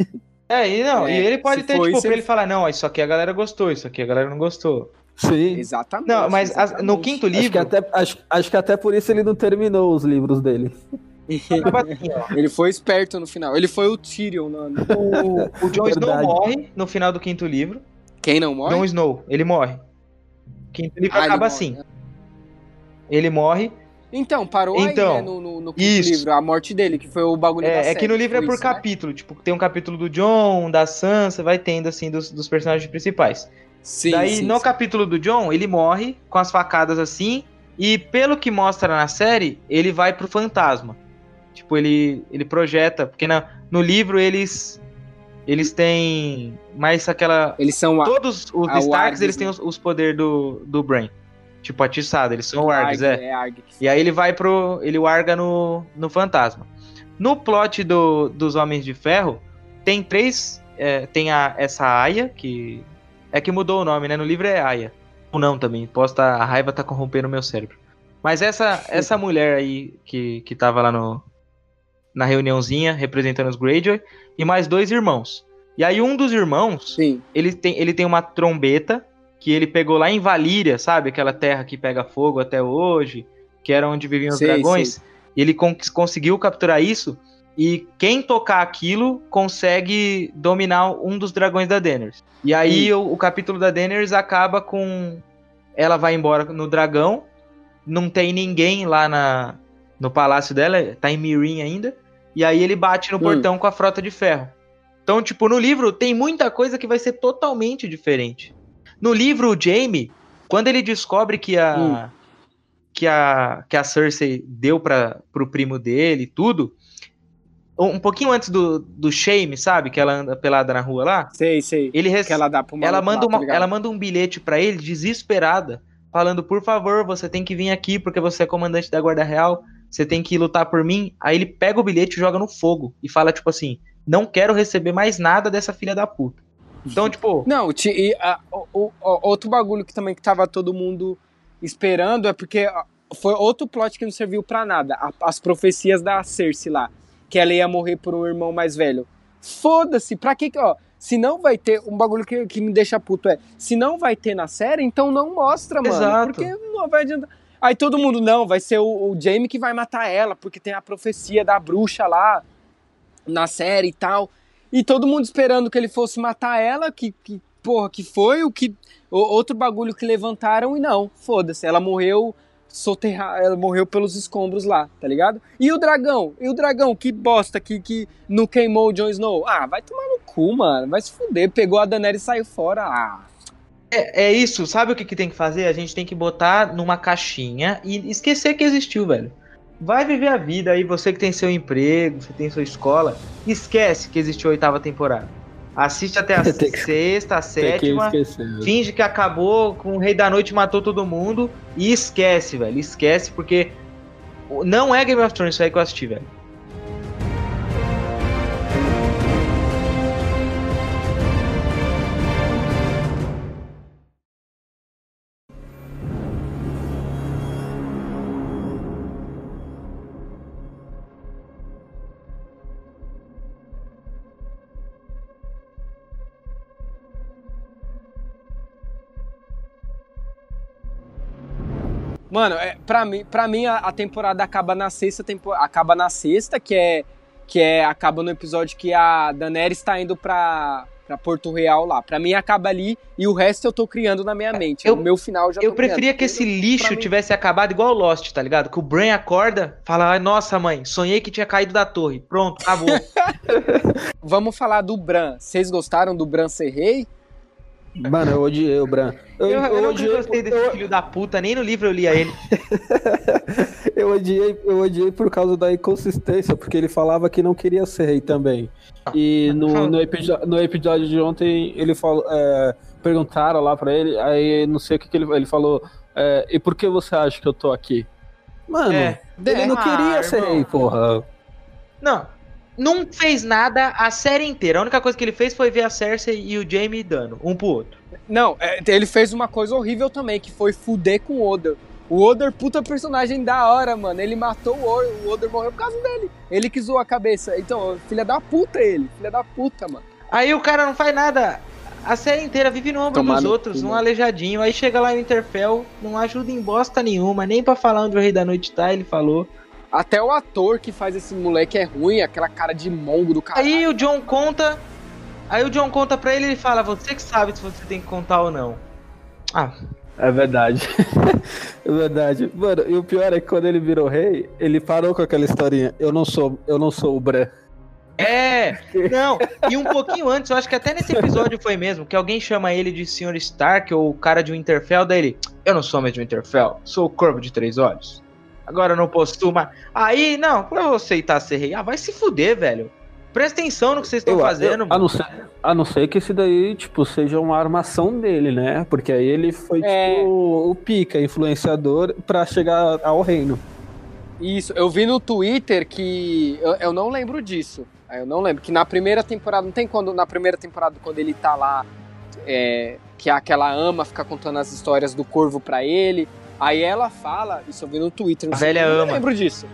É, e não, é, e ele pode ter, tipo, pra ele... ele falar, não, isso aqui a galera gostou, isso aqui a galera não gostou. Sim. Exatamente. Não, mas exatamente. no quinto livro. Acho que, até, acho, acho que até por isso ele não terminou os livros dele. ele foi esperto no final. Ele foi o Tyrion. No... O, o Jon Snow morre no final do quinto livro. Quem não morre? Jon Snow, ele morre. O quinto livro ah, acaba ele assim. Morre, né? Ele morre. Então, parou então, aí, né, no, no, no quinto isso. livro, a morte dele, que foi o bagulho é, da série, É que no livro é por isso, né? capítulo, né? tipo, tem um capítulo do John, da Sansa, vai tendo, assim, dos, dos personagens principais. Sim, Daí, sim, no sim. capítulo do John, ele morre com as facadas assim, e pelo que mostra na série, ele vai pro fantasma. Tipo, ele, ele projeta, porque na, no livro eles eles têm mais aquela eles são todos os a, Starks, eles né? têm os, os poderes do do Brain. Tipo atiçado, eles são o Args, é. é E aí ele vai pro ele larga no no fantasma. No plot do, dos Homens de Ferro, tem três é, tem a, essa Aya, que é que mudou o nome, né? No livro é Aya. Ou não também. Posso tá, a raiva tá corrompendo o meu cérebro. Mas essa, essa mulher aí que, que tava lá no, na reuniãozinha, representando os Greyjoy, e mais dois irmãos. E aí um dos irmãos, Sim. Ele, tem, ele tem uma trombeta que ele pegou lá em Valíria, sabe? Aquela terra que pega fogo até hoje, que era onde viviam os dragões. Ele conseguiu capturar isso e quem tocar aquilo consegue dominar um dos dragões da Daenerys. E aí o, o, capítulo da Daenerys acaba com ela vai embora no dragão não tem ninguém lá na, no palácio dela, tá em Mirin ainda. E aí ele bate no hum. portão com a frota de ferro. Então, tipo, no livro tem muita coisa que vai ser totalmente diferente. No livro, o Jaime, quando ele descobre que a hum. que a que a Cersei deu para pro primo dele e tudo, um pouquinho antes do, do Shame, sabe? Que ela anda pelada na rua lá. Sei, sei. Ele rece... que ela dá pro ela manda, lá, uma, tá ela manda um bilhete para ele, desesperada, falando: por favor, você tem que vir aqui porque você é comandante da Guarda Real, você tem que lutar por mim. Aí ele pega o bilhete e joga no fogo e fala, tipo assim: não quero receber mais nada dessa filha da puta. Então, tipo. Não, e, a, o, o, outro bagulho que também que tava todo mundo esperando é porque foi outro plot que não serviu para nada. as profecias da Cersei lá que ela ia morrer por um irmão mais velho. Foda-se, pra que que, ó, se não vai ter, um bagulho que, que me deixa puto é, se não vai ter na série, então não mostra, mano. Exato. Porque não vai adiantar. Aí todo mundo, não, vai ser o, o Jamie que vai matar ela, porque tem a profecia da bruxa lá na série e tal. E todo mundo esperando que ele fosse matar ela, que, que porra, que foi o que. O, outro bagulho que levantaram e não, foda-se, ela morreu soterrar, ela morreu pelos escombros lá, tá ligado? E o dragão? E o dragão, que bosta que, que não queimou o Jon Snow? Ah, vai tomar no cu, mano. Vai se fuder. Pegou a Daenerys e saiu fora. Ah. É, é isso, sabe o que, que tem que fazer? A gente tem que botar numa caixinha e esquecer que existiu, velho. Vai viver a vida aí, você que tem seu emprego, você tem sua escola, esquece que existiu a oitava temporada. Assiste até a sexta, a sétima. Que finge que acabou com o Rei da Noite matou todo mundo. E esquece, velho. Esquece, porque não é Game of Thrones isso aí que eu assisti, velho. Mano, é, pra mim, pra mim a, a temporada acaba na sexta tempo, acaba na sexta, que é que é acaba no episódio que a Daenerys está indo pra, pra Porto Real lá. Pra mim acaba ali e o resto eu tô criando na minha mente. Eu, o meu final já Eu preferia criando, que esse lixo tivesse acabado igual o Lost, tá ligado? Que o Bran acorda, fala: "Nossa, mãe, sonhei que tinha caído da torre". Pronto, acabou. Vamos falar do Bran. Vocês gostaram do Bran ser rei? Mano, eu odiei o Bran. Eu, eu, eu, eu odiei, gostei desse eu... filho da puta, nem no livro eu lia ele. eu, odiei, eu odiei por causa da inconsistência, porque ele falava que não queria ser rei também. E no, no, episódio, no episódio de ontem, ele falou. É, perguntaram lá pra ele, aí não sei o que, que ele, ele falou. É, e por que você acha que eu tô aqui? Mano, é, ele não queria ah, ser rei, porra. Não, não fez nada a série inteira. A única coisa que ele fez foi ver a Cersei e o Jaime dando, um pro outro. Não, é, ele fez uma coisa horrível também, que foi fuder com o Oda. O Oda, puta personagem da hora, mano. Ele matou o Oda, o Oda morreu por causa dele. Ele que zoou a cabeça. Então, filha da puta ele. Filha da puta, mano. Aí o cara não faz nada. A série inteira vive no ombro Tomar dos outros, um aleijadinho. Aí chega lá no Interfell, não ajuda em bosta nenhuma, nem para falar onde o Rei da Noite tá, ele falou. Até o ator que faz esse moleque é ruim, aquela cara de mongo do cara. Aí o John conta. Aí o John conta pra ele e fala: Você que sabe se você tem que contar ou não. Ah. É verdade. é verdade. Mano, e o pior é que quando ele virou rei, ele parou com aquela historinha. Eu não sou, eu não sou o Bran. É, não, e um pouquinho antes, eu acho que até nesse episódio foi mesmo, que alguém chama ele de Sr. Stark ou o cara de Winterfell, daí ele, eu não sou mais de Winterfell, sou o Corvo de Três Olhos agora não posso mais. Aí, não, pra eu aceitar ser rei, ah, vai se fuder, velho. Presta atenção no que vocês estão fazendo. Eu, a, não ser, a não ser que esse daí, tipo, seja uma armação dele, né? Porque aí ele foi, é... tipo, o, o pica, influenciador, para chegar ao reino. Isso, eu vi no Twitter que. Eu, eu não lembro disso. Eu não lembro. Que na primeira temporada, não tem quando. Na primeira temporada, quando ele tá lá. É, que aquela ama fica contando as histórias do corvo para ele. Aí ela fala, isso eu vi no Twitter, a velha ama. Eu lembro disso.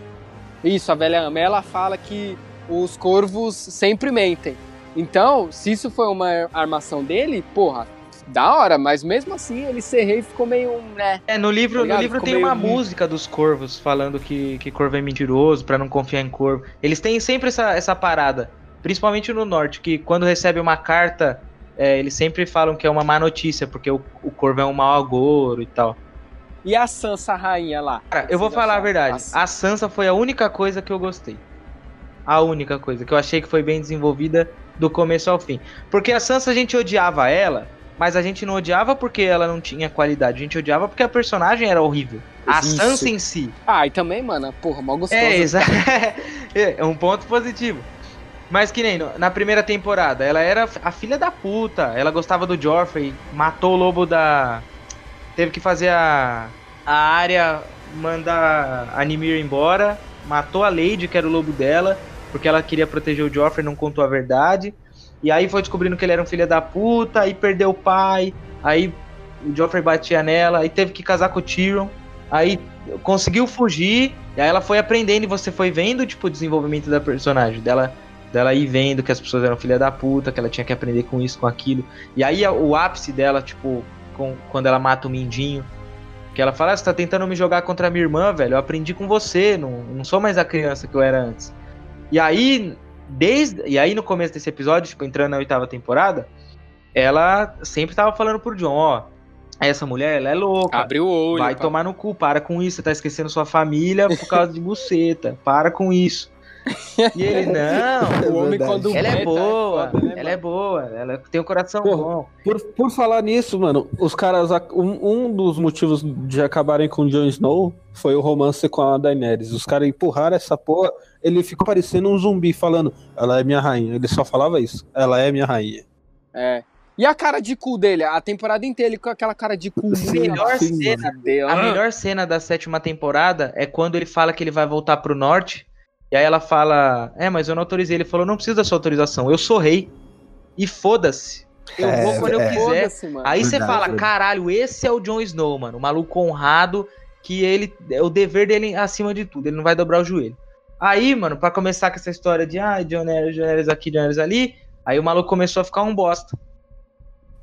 Isso, a velha ama. Ela fala que os corvos sempre mentem. Então, se isso foi uma armação dele, porra, da hora, mas mesmo assim ele ser rei ficou meio, né? É, no livro, tá no livro tem uma música dos corvos falando que, que corvo é mentiroso, para não confiar em corvo. Eles têm sempre essa, essa parada, principalmente no norte, que quando recebe uma carta, é, eles sempre falam que é uma má notícia, porque o, o corvo é um mau agouro e tal. E a Sansa rainha lá? Cara, eu vou falar a verdade. A Sansa foi a única coisa que eu gostei. A única coisa que eu achei que foi bem desenvolvida do começo ao fim. Porque a Sansa a gente odiava ela, mas a gente não odiava porque ela não tinha qualidade. A gente odiava porque a personagem era horrível. A Isso. Sansa em si. Ah, e também, mano, porra, mal gostosa. É, exato. é um ponto positivo. Mas que nem na primeira temporada, ela era a filha da puta. Ela gostava do Joffrey, matou o lobo da. Teve que fazer a. A área mandar a Nimir embora. Matou a Lady, que era o lobo dela, porque ela queria proteger o Joffrey, não contou a verdade. E aí foi descobrindo que ele era um filho da puta, aí perdeu o pai, aí o Joffrey batia nela, aí teve que casar com o Tyrion, aí conseguiu fugir, e aí ela foi aprendendo e você foi vendo, tipo, o desenvolvimento da personagem, dela dela ir vendo que as pessoas eram filha da puta, que ela tinha que aprender com isso, com aquilo. E aí o ápice dela, tipo, com, quando ela mata o Mindinho, que ela fala, ah, você tá tentando me jogar contra a minha irmã, velho, eu aprendi com você, não, não sou mais a criança que eu era antes. E aí, desde. E aí no começo desse episódio, tipo, entrando na oitava temporada, ela sempre tava falando pro John, ó. Essa mulher, ela é louca. Abre o olho. Vai pá. tomar no cu, para com isso. Você tá esquecendo sua família por causa de buceta. Para com isso. E ele, não, o homem quando ela é, é boa, é né, ela é boa, ela tem um coração Porra, bom. Por, por falar nisso, mano, os caras, um, um dos motivos de acabarem com o Jon Snow foi o romance com a Daenerys. Os caras empurraram essa porra, ele ficou parecendo um zumbi falando, ela é minha rainha. Ele só falava isso, ela é minha rainha. É. E a cara de cu dele, a temporada inteira ele com aquela cara de cu. Melhor assim, cena, a melhor cena da sétima temporada é quando ele fala que ele vai voltar pro norte e aí ela fala: É, mas eu não autorizei. Ele falou: Não precisa da sua autorização, eu sou rei. E foda-se. Eu é, vou quando é, eu quiser. Aí você fala: Caralho, esse é o Jon Snow, mano. O maluco honrado que ele. É o dever dele acima de tudo. Ele não vai dobrar o joelho. Aí, mano, para começar com essa história de ah, John Harris, aqui, John Harris ali, aí o maluco começou a ficar um bosta.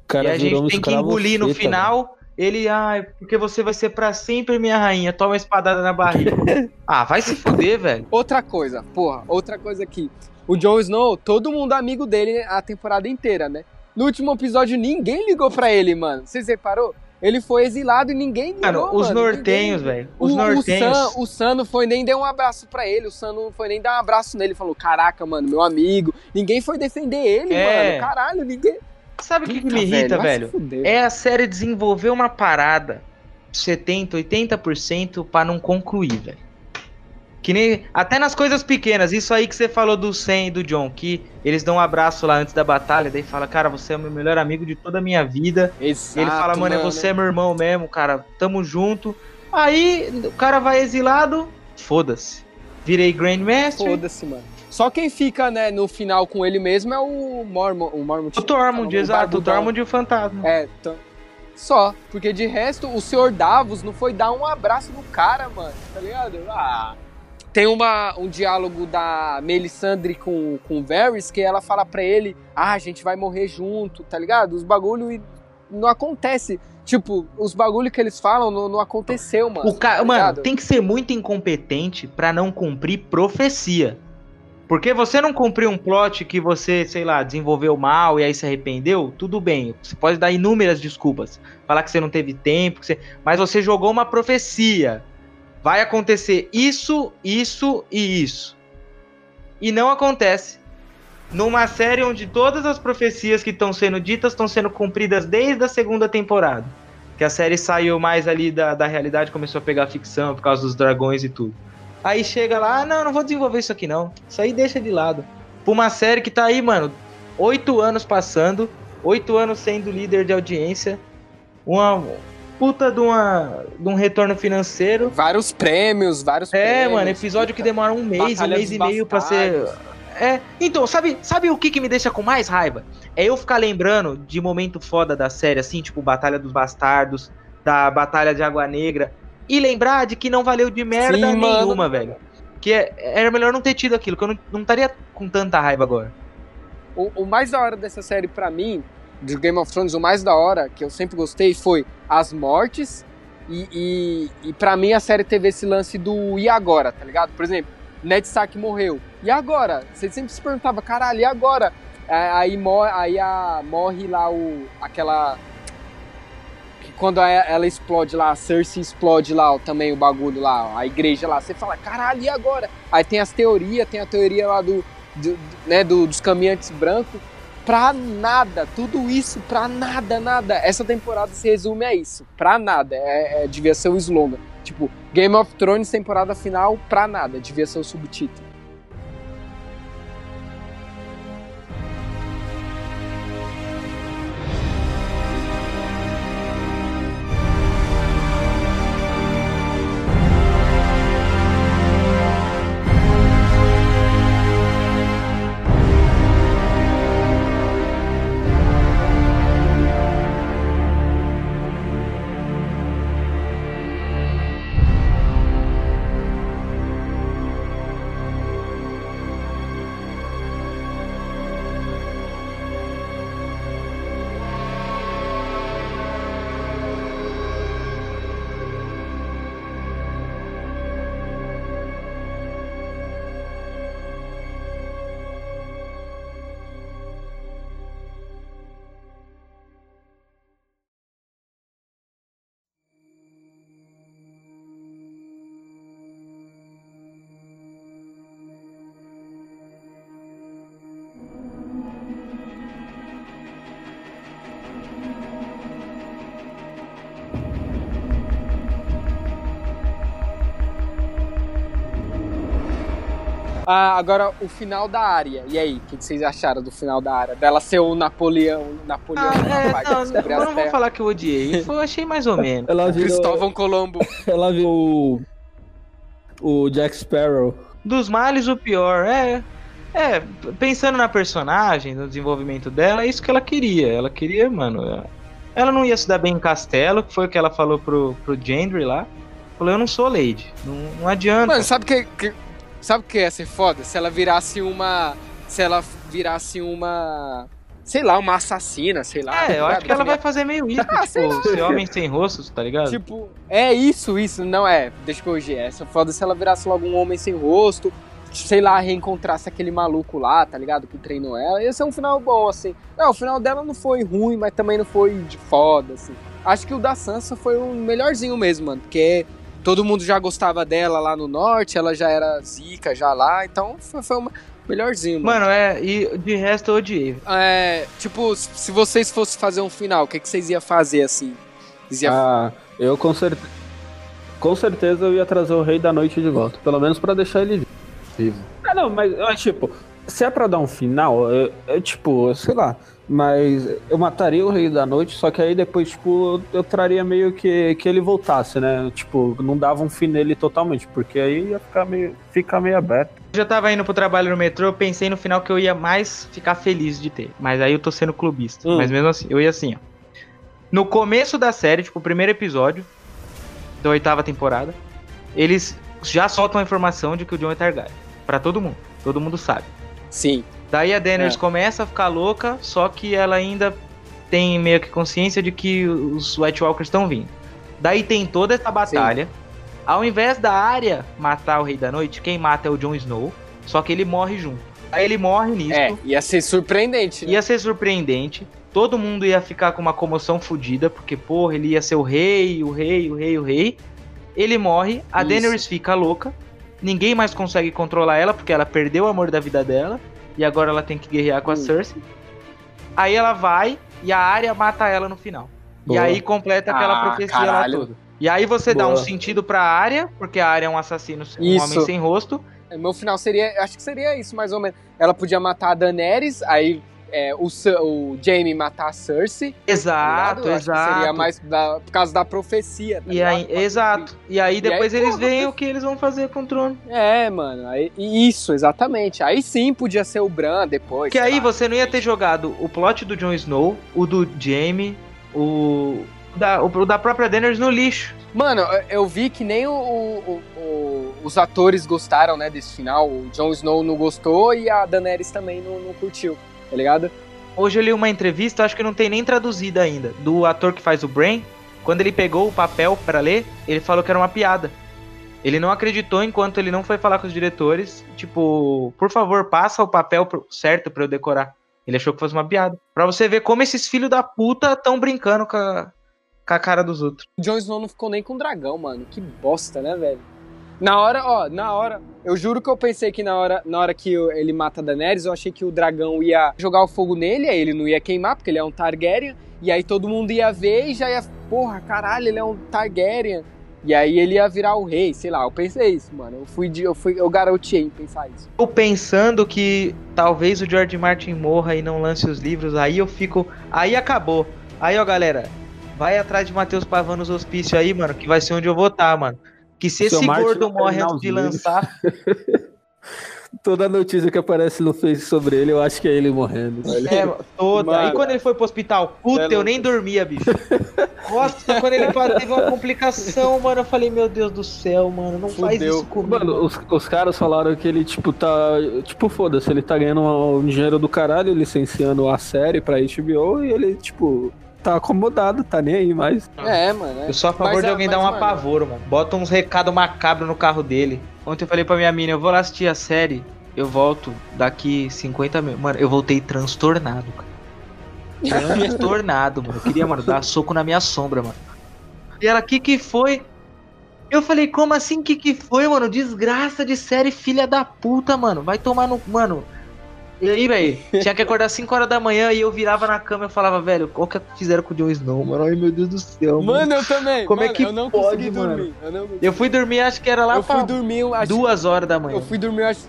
Cara, e a gente tem que engolir no final. Ele, ah, porque você vai ser para sempre minha rainha, toma a espadada na barriga. ah, vai se fuder, velho. Outra coisa, porra, outra coisa aqui. O Jon Snow, todo mundo amigo dele a temporada inteira, né? No último episódio, ninguém ligou para ele, mano. Você reparou? Ele foi exilado e ninguém ligou, mano. Os mano, nortenhos, velho. Os o, nortenhos. O Sam, o Sam não foi nem dar um abraço para ele. O Sam não foi nem dar um abraço nele. Falou, caraca, mano, meu amigo. Ninguém foi defender ele, é. mano. Caralho, ninguém... Sabe o que, que, me irrita, velho? velho? É a série desenvolver uma parada 70, 80% para não concluir, velho. Que nem. Até nas coisas pequenas, isso aí que você falou do Sam e do John, que eles dão um abraço lá antes da batalha, daí fala, cara, você é o meu melhor amigo de toda a minha vida. Exato, ele fala, mano, mano, você é meu irmão mesmo, cara, tamo junto. Aí o cara vai exilado, foda-se. Virei Grandmaster. Foda-se, mano. Só quem fica, né, no final com ele mesmo é o Mormon. O, Mormon, o Tormund, exato. O Tormund e o Fantasma. É, então. Só. Porque de resto, o Sr. Davos não foi dar um abraço no cara, mano. Tá ligado? Ah. Tem uma, um diálogo da Melisandre com, com o Varys que ela fala pra ele: Ah, a gente vai morrer junto, tá ligado? Os bagulho não acontece. Tipo, os bagulho que eles falam não, não aconteceu, mano. O ca... tá mano, tem que ser muito incompetente para não cumprir profecia. Porque você não cumpriu um plot que você, sei lá, desenvolveu mal e aí se arrependeu, tudo bem. Você pode dar inúmeras desculpas. Falar que você não teve tempo, você... mas você jogou uma profecia. Vai acontecer isso, isso e isso. E não acontece. Numa série onde todas as profecias que estão sendo ditas estão sendo cumpridas desde a segunda temporada. Que a série saiu mais ali da, da realidade, começou a pegar ficção por causa dos dragões e tudo. Aí chega lá, ah, não, não vou desenvolver isso aqui não. Isso aí deixa de lado. Pra uma série que tá aí, mano, oito anos passando, oito anos sendo líder de audiência, uma puta de, uma, de um retorno financeiro. Vários prêmios, vários é, prêmios. É, mano, episódio que demora um mês, Batalha um mês e meio pra ser. É, então, sabe, sabe o que, que me deixa com mais raiva? É eu ficar lembrando de momento foda da série, assim, tipo Batalha dos Bastardos, da Batalha de Água Negra e lembrar de que não valeu de merda Sim, nenhuma, mano. velho. Que é, era melhor não ter tido aquilo, que eu não, não estaria com tanta raiva agora. O, o mais da hora dessa série para mim, de Game of Thrones, o mais da hora, que eu sempre gostei, foi as mortes. E, e, e para mim a série teve esse lance do e agora, tá ligado? Por exemplo, Ned Stark morreu. E agora? Você sempre se perguntava, caralho, e agora? É, aí, morre, aí a, morre lá o, aquela que quando ela explode lá, a Cersei explode lá também o bagulho lá, a igreja lá, você fala, caralho, e agora? Aí tem as teorias, tem a teoria lá do, do né, do, dos caminhantes brancos, pra nada, tudo isso pra nada, nada. Essa temporada se resume a isso, pra nada, é, é devia ser o slogan. Tipo, Game of Thrones temporada final pra nada, devia ser o subtítulo. Ah, agora, o final da área. E aí, o que, que, vocês acharam do final da área? Dela ser o Napoleão. Napoleão ah, é, não, não, eu não vou falar que eu odiei. Eu achei mais ou menos. Ela virou, Cristóvão Colombo. Ela viu o, o Jack Sparrow. Dos males, o pior. É. É, pensando na personagem, no desenvolvimento dela, é isso que ela queria. Ela queria, mano. Ela não ia se dar bem em castelo, que foi o que ela falou pro, pro Gendry lá. Falou, eu não sou Lady. Não, não adianta. Mano, sabe que, que Sabe o que ia ser foda? Se ela virasse uma. Se ela virasse uma. Sei lá, uma assassina, sei lá. É, tá eu acho que ela vai fazer meio isso, ah, tipo, ser homem sem rosto, tá ligado? Tipo, é isso, isso, não é. Deixa eu corrigir. Essa foda se ela virasse logo um homem sem rosto, sei lá, reencontrasse aquele maluco lá, tá ligado? Que treinou ela. Ia ser um final bom, assim. Não, o final dela não foi ruim, mas também não foi de foda, assim. Acho que o da Sansa foi o melhorzinho mesmo, mano. Porque todo mundo já gostava dela lá no norte, ela já era zica já lá, então foi, foi uma melhorzinho. Mano. mano, é, e de resto eu odiei. É, tipo, se vocês fossem fazer um final, o que, que vocês iam fazer assim? Iam... Ah, eu com certeza. Com certeza eu ia trazer o Rei da Noite de volta. Pelo menos para deixar ele vivo. Ah, não, mas tipo, se é pra dar um final, eu, eu tipo, sei lá. Mas eu mataria o Rei da Noite, só que aí depois, tipo, eu traria meio que, que ele voltasse, né? Tipo, não dava um fim nele totalmente, porque aí ia ficar meio, ficar meio aberto. Eu já tava indo pro trabalho no metrô, eu pensei no final que eu ia mais ficar feliz de ter. Mas aí eu tô sendo clubista. Hum. Mas mesmo assim, eu ia assim, ó. No começo da série, tipo, o primeiro episódio da oitava temporada, eles já soltam a informação de que o John é Targaryen. Pra todo mundo. Todo mundo sabe. Sim. Daí a Daenerys é. começa a ficar louca, só que ela ainda tem meio que consciência de que os White Walkers estão vindo. Daí tem toda essa batalha. Sim. Ao invés da área matar o Rei da Noite, quem mata é o Jon Snow, só que ele morre junto. Aí ele morre nisso. É, ia ser surpreendente. Né? Ia ser surpreendente. Todo mundo ia ficar com uma comoção fodida, porque, porra, ele ia ser o rei, o rei, o rei, o rei. Ele morre, a Isso. Daenerys fica louca, ninguém mais consegue controlar ela, porque ela perdeu o amor da vida dela e agora ela tem que guerrear com a hum. Cersei. Aí ela vai e a Arya mata ela no final. Boa. E aí completa aquela ah, profecia caralho. lá toda. E aí você Boa. dá um sentido pra Arya, porque a Arya é um assassino, um isso. homem sem rosto. Meu final seria, acho que seria isso mais ou menos. Ela podia matar a Daenerys, aí é, o, o Jaime matar a Cersei. Exato, exato. Seria mais da, por causa da profecia. Tá e aí, exato. E aí depois e aí, eles veem o que eles vão fazer com o trono. É, mano. Aí, isso, exatamente. Aí sim podia ser o Bran depois. Que aí lá, você não ia ter jogado o plot do Jon Snow, o do Jaime, o da, o, da própria Daenerys no lixo. Mano, eu vi que nem o, o, o, os atores gostaram, né, desse final. O Jon Snow não gostou e a Daenerys também não, não curtiu tá ligado? Hoje eu li uma entrevista, acho que não tem nem traduzida ainda, do ator que faz o Brain. Quando ele pegou o papel para ler, ele falou que era uma piada. Ele não acreditou enquanto ele não foi falar com os diretores, tipo, por favor, passa o papel certo para eu decorar. Ele achou que fosse uma piada. Pra você ver como esses filhos da puta estão brincando com a, com a cara dos outros. O Jon Snow não ficou nem com o dragão, mano. Que bosta, né, velho? Na hora, ó, na hora, eu juro que eu pensei que na hora, na hora que ele mata Daenerys, eu achei que o dragão ia jogar o fogo nele, aí ele não ia queimar, porque ele é um Targaryen, e aí todo mundo ia ver e já ia, porra, caralho, ele é um Targaryen. E aí ele ia virar o rei, sei lá, eu pensei isso, mano. Eu fui de, eu fui, eu garoteei em pensar isso. Eu pensando que talvez o George Martin morra e não lance os livros, aí eu fico, aí acabou. Aí, ó, galera, vai atrás de Matheus Pavan nos hospícios aí, mano, que vai ser onde eu vou estar, tá, mano. Que se esse gordo morre antes de lançar. Toda notícia que aparece no Face sobre ele, eu acho que é ele morrendo. É, toda. Mano, e quando ele foi pro hospital? Puta, é eu nem dormia, bicho. Nossa, quando ele teve uma complicação, mano, eu falei, meu Deus do céu, mano, não Fudeu. faz isso comigo. Mano, os, os caras falaram que ele, tipo, tá. Tipo, foda-se, ele tá ganhando um dinheiro do caralho licenciando a série pra HBO e ele, tipo, tá acomodado, tá nem aí mais. É, mano. É. Eu sou a favor mas, de alguém dar um mano... apavoro, mano. Bota uns recados macabros no carro dele. Ontem eu falei pra minha mina, eu vou lá assistir a série, eu volto daqui 50 mil. Mano, eu voltei transtornado, cara. Transtornado, mano. Eu queria, mano, dar soco na minha sombra, mano. E ela, que que foi? Eu falei, como assim, que que foi, mano? Desgraça de série, filha da puta, mano. Vai tomar no. Mano, e aí, velho, tinha que acordar 5 horas da manhã e eu virava na cama e falava, velho, qual que fizeram com o Jon Snow, mano? Ai, meu Deus do céu, mano. Mano, eu também. Como é mano, é que eu não pode, consegui dormir. Eu, não... eu fui dormir, acho que era lá eu fui dormir, acho... duas horas da manhã. Eu fui dormir, acho...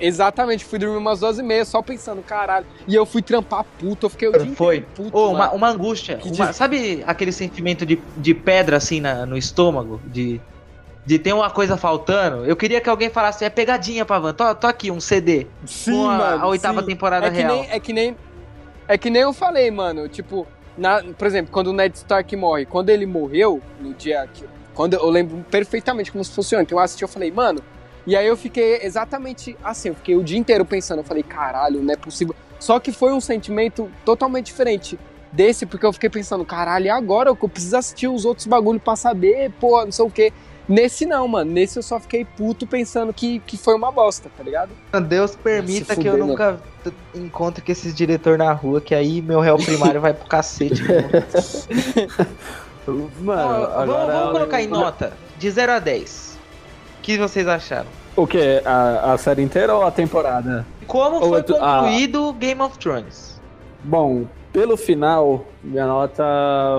Exatamente, fui dormir umas duas e meia, só pensando, caralho. E eu fui trampar puto, eu fiquei o dia Foi. Puto, oh, uma, uma angústia. Uma, sabe aquele sentimento de, de pedra assim na, no estômago? De de ter uma coisa faltando, eu queria que alguém falasse, é pegadinha, Pavan, tô, tô aqui, um CD. Sim, com a, mano, a oitava sim. temporada é real. Nem, é que nem. É que nem eu falei, mano. Tipo, na, por exemplo, quando o Ned Stark morre, quando ele morreu, no dia que. Quando eu lembro perfeitamente como se fosse ontem, eu assisti, eu falei, mano. E aí eu fiquei exatamente assim, eu fiquei o dia inteiro pensando, eu falei, caralho, não é possível. Só que foi um sentimento totalmente diferente desse, porque eu fiquei pensando, caralho, e agora eu preciso assistir os outros bagulho pra saber, pô, não sei o quê. Nesse não, mano. Nesse eu só fiquei puto pensando que, que foi uma bosta, tá ligado? Deus permita que eu nunca encontre com esses diretor na rua, que aí meu réu primário vai pro cacete. mano, agora vamos, vamos colocar em nota de 0 a 10. O que vocês acharam? O que? A, a série inteira ou a temporada? Como ou foi concluído a... Game of Thrones? Bom, pelo final, minha nota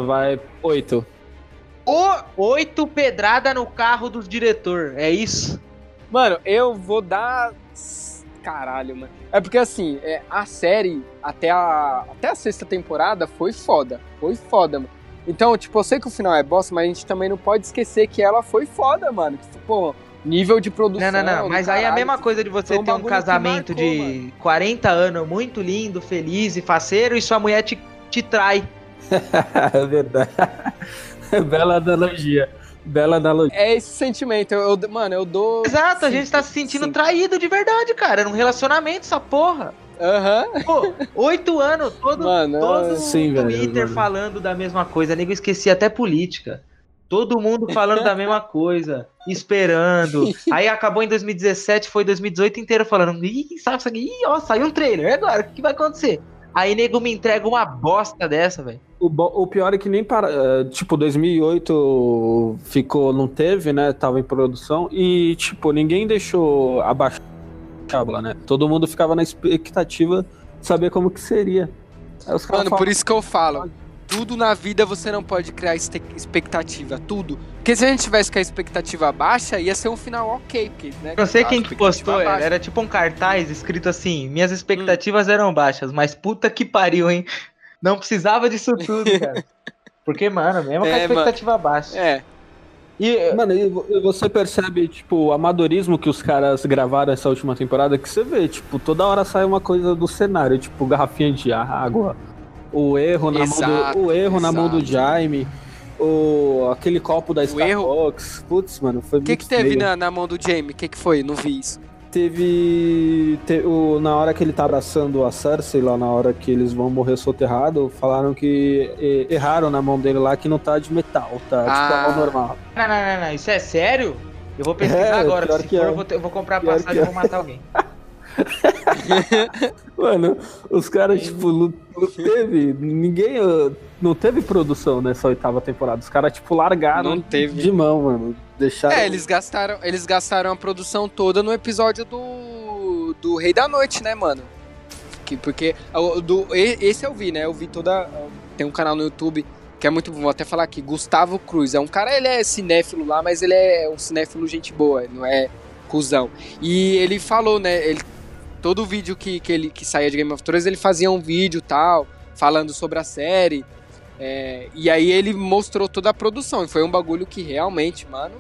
vai 8. O oito pedrada no carro dos diretor, é isso? Mano, eu vou dar. Caralho, mano. É porque assim, é, a série até a, até a sexta temporada foi foda. Foi foda, mano. Então, tipo, eu sei que o final é bosta, mas a gente também não pode esquecer que ela foi foda, mano. Que, pô, nível de produção. Não, não, não. Mas caralho, aí é a mesma coisa de você ter um casamento marcou, de mano. 40 anos, muito lindo, feliz e faceiro, e sua mulher te, te trai. é verdade. Bela analogia. Bela analogia. É esse sentimento. Eu, eu, mano, eu dou. Exato, a gente tá se sentindo sim. traído de verdade, cara. Num relacionamento, essa porra. Aham. Uhum. Pô, oito anos, todo, mano, todo sim, Twitter velho, falando da mesma coisa. Nego esquecia até política. Todo mundo falando da mesma coisa, esperando. Aí acabou em 2017, foi 2018 inteiro falando. Ih, sabe isso aqui? Ih, ó, saiu um trailer. E agora? O que vai acontecer? Aí nego me entrega uma bosta dessa, velho. O, o, pior é que nem para. Uh, tipo, 2008 ficou, não teve, né? Tava em produção e, tipo, ninguém deixou abaixar a né? Todo mundo ficava na expectativa de saber como que seria. Mano, falam, por isso que eu falo tudo na vida você não pode criar expectativa, tudo. Porque se a gente tivesse com a expectativa baixa, ia ser um final ok. Porque, né, não sei quem que postou, era, era, tipo um cartaz escrito assim: minhas expectativas hum. eram baixas, mas puta que pariu, hein? Não precisava disso tudo, cara. Porque, mano, mesmo é, com a expectativa mano, baixa. É. E, mano, e você percebe, tipo, o amadorismo que os caras gravaram essa última temporada, que você vê, tipo, toda hora sai uma coisa do cenário, tipo, garrafinha de água, o erro na, exato, mão, do, o erro na mão do Jaime. O, aquele copo da Starbucks. Putz, mano, foi O que, que teve na, na, mão do Jaime? O que, que foi? Não vi isso. Teve. o, na hora que ele tá abraçando a Cersei, lá na hora que eles vão morrer soterrado, falaram que e, erraram na mão dele lá que não tá de metal, tá ah. tipo a mão normal. Não, não, não, não, isso é sério? Eu vou pesquisar é, agora, se for, é. eu, vou, eu vou comprar a passagem e vou matar alguém. Mano, os caras, tipo, não, não, teve. Ninguém. Não teve produção nessa oitava temporada. Os caras, tipo, largaram não teve. de mão, mano. Deixaram. É, eles gastaram, eles gastaram a produção toda no episódio do. do Rei da Noite, né, mano? Que, porque. Do, esse eu vi, né? Eu vi toda. Tem um canal no YouTube que é muito bom. Vou até falar aqui. Gustavo Cruz. É um cara, ele é cinéfilo lá, mas ele é um cinéfilo gente boa, não é cuzão. E ele falou, né? Ele todo vídeo que, que ele que saía de Game of Thrones, ele fazia um vídeo tal, falando sobre a série. É, e aí ele mostrou toda a produção. E foi um bagulho que realmente, mano,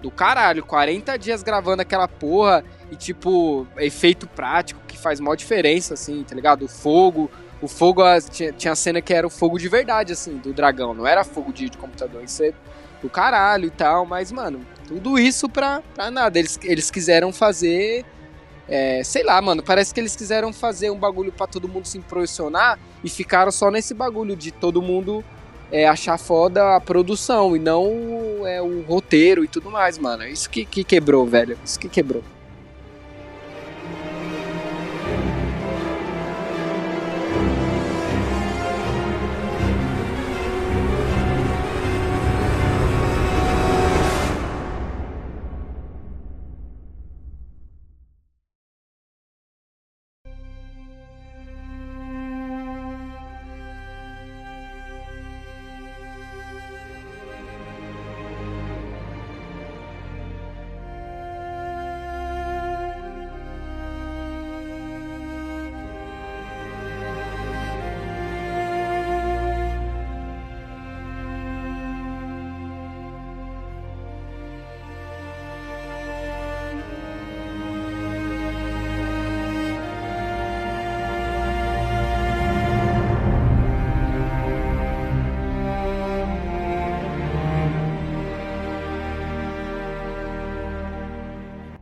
do caralho. 40 dias gravando aquela porra e, tipo, efeito prático que faz maior diferença, assim, tá ligado? O fogo. O fogo, tinha, tinha cena que era o fogo de verdade, assim, do dragão. Não era fogo de, de computador. Isso é do caralho e tal. Mas, mano, tudo isso pra, pra nada. Eles, eles quiseram fazer é, sei lá, mano, parece que eles quiseram fazer um bagulho para todo mundo se impressionar e ficaram só nesse bagulho de todo mundo é, achar foda a produção e não é, o roteiro e tudo mais, mano. Isso que, que quebrou, velho. Isso que quebrou.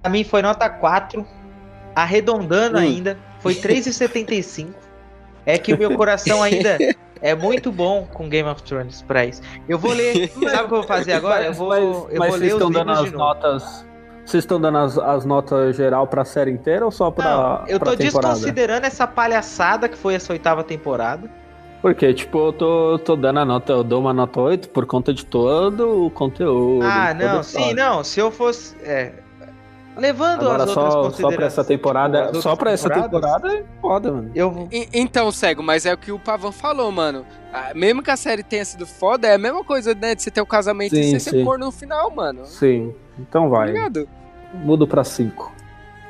Pra mim foi nota 4. Arredondando hum. ainda, foi 3,75. É que o meu coração ainda é muito bom com Game of Thrones pra isso. Eu vou ler. Sabe o que eu vou fazer agora? Eu vou, mas, eu mas vou ler estão dando as notas. Vocês estão dando as, as, notas geral pra série inteira ou só pra. Não, eu pra tô temporada? desconsiderando essa palhaçada que foi essa oitava temporada. Porque, tipo, eu tô, tô dando a nota, eu dou uma nota 8 por conta de todo o conteúdo. Ah, não, sim, não. Se eu fosse. É, Levando Agora, as só, outras só pra essa temporada, só pra essa temporada é foda, mano. Eu... E, então, Cego, mas é o que o Pavan falou, mano. Ah, mesmo que a série tenha sido foda, é a mesma coisa, né, de você ter o casamento sim, e você sim. ser corno no final, mano. Sim, então vai. Obrigado. Mudo pra 5.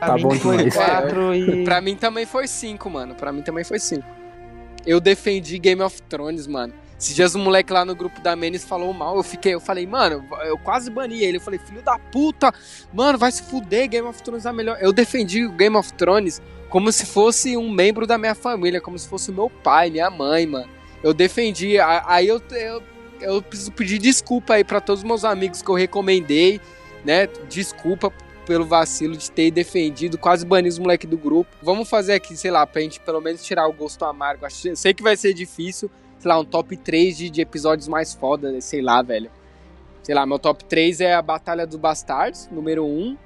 Tá bom demais. Quatro e... pra mim também foi 5, mano. Pra mim também foi 5. Eu defendi Game of Thrones, mano. Esses dias um moleque lá no grupo da Menes falou mal, eu fiquei, eu falei, mano, eu quase bani ele. Eu falei, filho da puta, mano, vai se fuder, Game of Thrones é melhor. Eu defendi o Game of Thrones como se fosse um membro da minha família, como se fosse meu pai, minha mãe, mano. Eu defendi, aí eu, eu, eu preciso pedir desculpa aí para todos os meus amigos que eu recomendei, né? Desculpa pelo vacilo de ter defendido, quase banir os moleques do grupo. Vamos fazer aqui, sei lá, pra gente pelo menos tirar o gosto amargo. Sei que vai ser difícil, sei lá, um top 3 de, de episódios mais foda, sei lá, velho. Sei lá, meu top 3 é a Batalha dos Bastardos, número 1.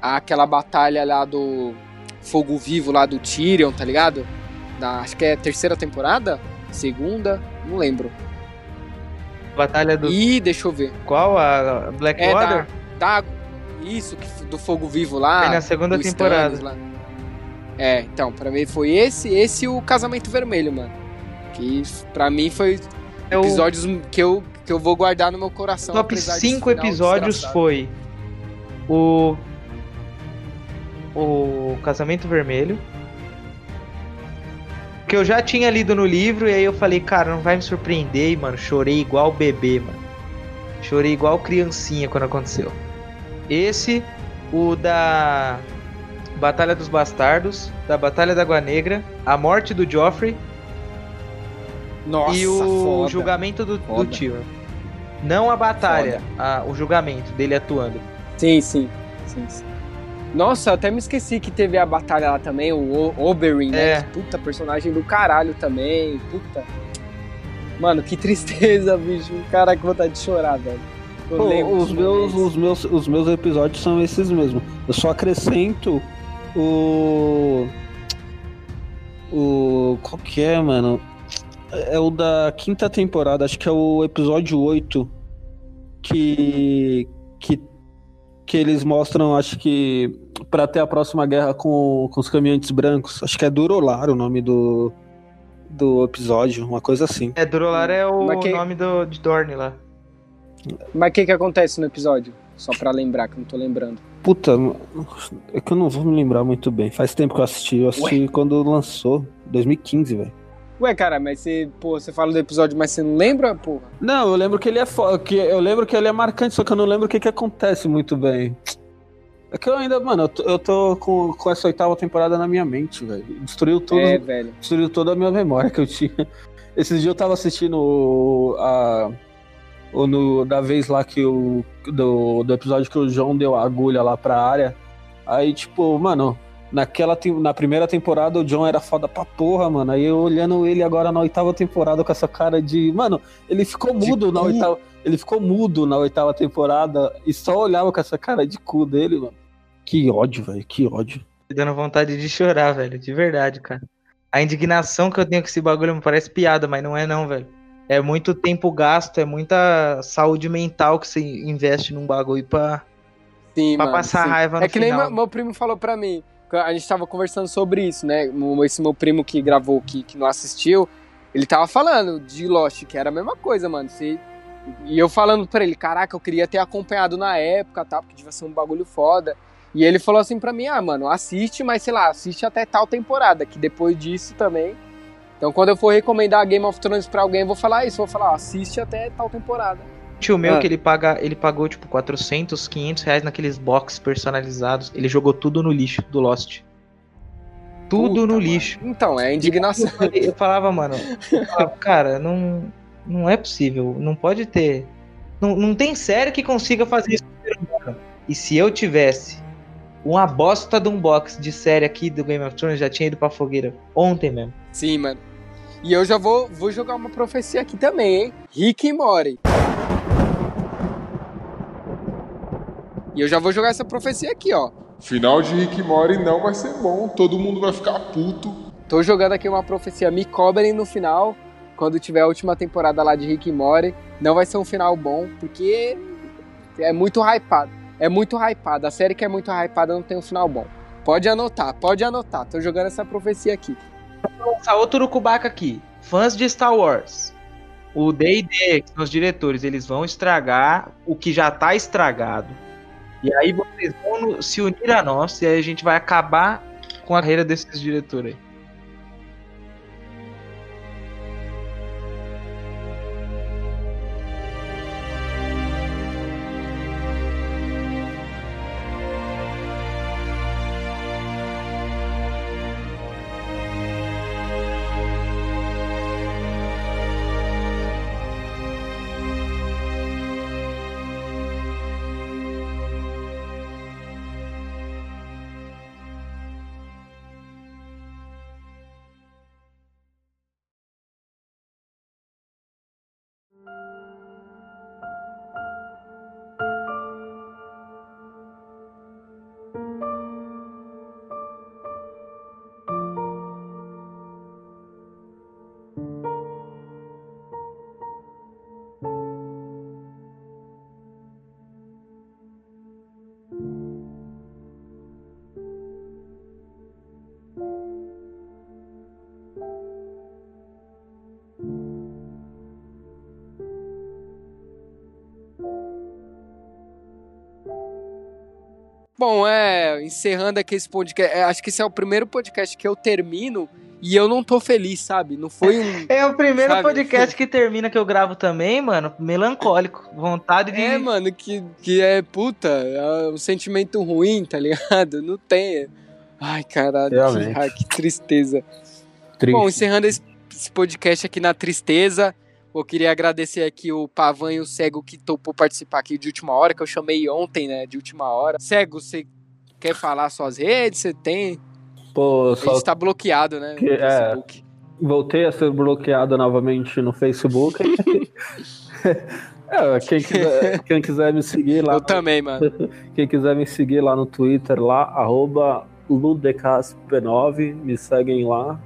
Aquela batalha lá do Fogo Vivo, lá do Tyrion, tá ligado? Da, acho que é terceira temporada? Segunda? Não lembro. Batalha do. Ih, deixa eu ver. Qual? A Blackwater? É, da, da, isso, do Fogo Vivo lá. Foi na segunda temporada. É, então, pra mim foi esse, esse e o Casamento Vermelho, mano. Que pra mim foi eu... episódios que eu, que eu vou guardar no meu coração. Top 5 episódios foi o. O Casamento Vermelho. Que eu já tinha lido no livro, e aí eu falei, cara, não vai me surpreender, e, mano, chorei igual bebê, mano. Chorei igual criancinha quando aconteceu. Esse, o da Batalha dos Bastardos, da Batalha da Água Negra, a morte do Joffrey nossa, e o foda. julgamento do, do Tyrion. Não a batalha, a, o julgamento dele atuando. Sim, sim, sim, sim. Nossa, até me esqueci que teve a batalha lá também, o Oberyn, né? É. Puta, personagem do caralho também. Puta. Mano, que tristeza, bicho. Caraca, que vontade de chorar, velho. Pô, os, meus, os, meus, os meus episódios são esses mesmo. Eu só acrescento O. O. Qual que é, mano? É o da quinta temporada, acho que é o episódio 8. Que. Que, que eles mostram, acho que. Pra ter a próxima guerra com, com os caminhantes brancos. Acho que é Durolar o nome do. Do episódio, uma coisa assim. É, Durolar é o que... nome do, de Dorne lá. Mas o que que acontece no episódio? Só pra lembrar, que eu não tô lembrando. Puta, é que eu não vou me lembrar muito bem. Faz tempo que eu assisti. Eu assisti Ué? quando lançou, 2015, velho. Ué, cara, mas você, pô, você fala do episódio, mas você não lembra, porra? Não, eu lembro que ele é fo... que eu lembro que ele é marcante, só que eu não lembro o que que acontece muito bem. É que eu ainda, mano, eu tô, eu tô com, com essa oitava temporada na minha mente, velho. Destruiu tudo. É, velho. Destruiu toda a minha memória que eu tinha. Esses dias eu tava assistindo a ou no, da vez lá que o. Do, do episódio que o João deu a agulha lá pra área. Aí, tipo, mano, naquela na primeira temporada o John era foda pra porra, mano. Aí eu olhando ele agora na oitava temporada com essa cara de. Mano, ele ficou mudo de na cu. oitava. Ele ficou mudo na oitava temporada e só olhava com essa cara de cu dele, mano. Que ódio, velho, que ódio. Dando vontade de chorar, velho, de verdade, cara. A indignação que eu tenho com esse bagulho me parece piada, mas não é não, velho é muito tempo gasto, é muita saúde mental que você investe num bagulho pra, sim, pra mano, passar sim. raiva no É que final. nem meu, meu, primo falou pra mim, a gente tava conversando sobre isso, né? Esse meu primo que gravou, que, que não assistiu, ele tava falando de Lost, que era a mesma coisa, mano. Você... E eu falando pra ele, caraca, eu queria ter acompanhado na época, tá? Porque devia ser um bagulho foda. E ele falou assim pra mim, ah, mano, assiste, mas sei lá, assiste até tal temporada, que depois disso também então, quando eu for recomendar Game of Thrones pra alguém, eu vou falar isso. Vou falar, ó, assiste até tal temporada. Tio meu, ah. que ele paga, ele pagou tipo 400, 500 reais naqueles box personalizados. Ele jogou tudo no lixo do Lost. Tudo Puta, no mano. lixo. Então, é indignação. Eu, eu falava, mano, eu falava, cara, não, não é possível. Não pode ter. Não, não tem série que consiga fazer isso. E se eu tivesse uma bosta de um box de série aqui do Game of Thrones, já tinha ido pra fogueira ontem mesmo. Sim, mano. E eu já vou, vou jogar uma profecia aqui também, hein? Rick e Morty. E eu já vou jogar essa profecia aqui, ó. Final de Rick e Morty não vai ser bom, todo mundo vai ficar puto. Tô jogando aqui uma profecia, me cobrem no final, quando tiver a última temporada lá de Rick e Morty. Não vai ser um final bom, porque é muito hypado. É muito hypado. A série que é muito hypada não tem um final bom. Pode anotar, pode anotar. Tô jogando essa profecia aqui. Vou lançar outro Urucubaca aqui. Fãs de Star Wars. O D&D, que são os diretores, eles vão estragar o que já tá estragado. E aí vocês vão se unir a nós e aí a gente vai acabar com a carreira desses diretores aí. Bom, é, encerrando aqui esse podcast, é, acho que esse é o primeiro podcast que eu termino e eu não tô feliz, sabe? Não foi um. É o primeiro sabe? podcast que termina que eu gravo também, mano. Melancólico. Vontade de. É, mano, que, que é puta. É um sentimento ruim, tá ligado? Não tem. Ai, caralho. Que, ai, que tristeza. Triste. Bom, encerrando esse, esse podcast aqui na tristeza. Eu queria agradecer aqui o Pavan e o Cego que topou participar aqui de última hora, que eu chamei ontem, né, de última hora. Cego, você quer falar suas redes? Você tem? Pô, só... está bloqueado, né, que, é, voltei a ser bloqueado novamente no Facebook. é, quem, quiser, quem quiser me seguir lá... Eu no... também, mano. Quem quiser me seguir lá no Twitter, lá, arroba LudecasP9, me seguem lá.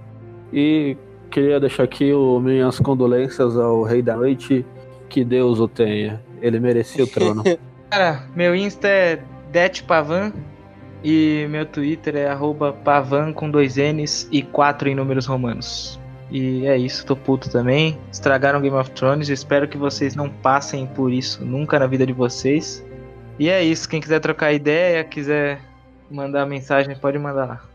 E queria deixar aqui o, minhas condolências ao Rei da Noite, que Deus o tenha. Ele merecia o trono. Cara, meu Insta é DetPavan e meu Twitter é Pavan com dois N's e quatro em números romanos. E é isso, tô puto também. Estragaram Game of Thrones, espero que vocês não passem por isso nunca na vida de vocês. E é isso, quem quiser trocar ideia, quiser mandar mensagem, pode mandar lá.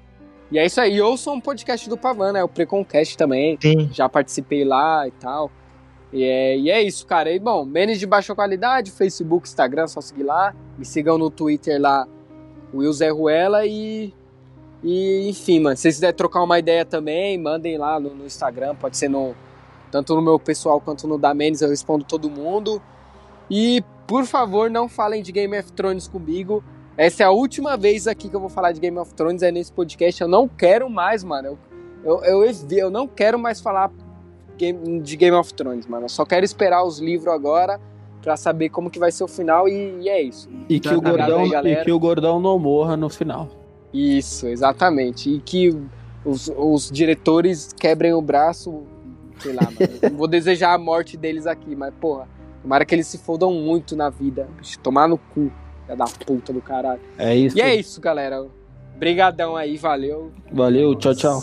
E é isso aí, eu sou um podcast do Pavan, né? O Preconcast também. Sim. Já participei lá e tal. E é, e é isso, cara. E bom, menos de baixa qualidade, Facebook, Instagram, só seguir lá. Me sigam no Twitter lá, Will Zé Ruela e. E enfim, mano, se vocês quiserem trocar uma ideia também, mandem lá no, no, Instagram, pode ser no. Tanto no meu pessoal quanto no da Menes, eu respondo todo mundo. E, por favor, não falem de Game of Thrones comigo. Essa é a última vez aqui que eu vou falar de Game of Thrones, é nesse podcast. Eu não quero mais, mano. Eu, eu, eu, eu não quero mais falar game, de Game of Thrones, mano. Eu só quero esperar os livros agora para saber como que vai ser o final e, e é isso. E que, o gordão, aí, e que o gordão não morra no final. Isso, exatamente. E que os, os diretores quebrem o braço, sei lá, mano. não vou desejar a morte deles aqui, mas porra, tomara que eles se fodam muito na vida. Bicho, tomar no cu, da puta do caralho. É isso. E é isso, galera. Obrigadão aí, valeu. Valeu, tchau, tchau.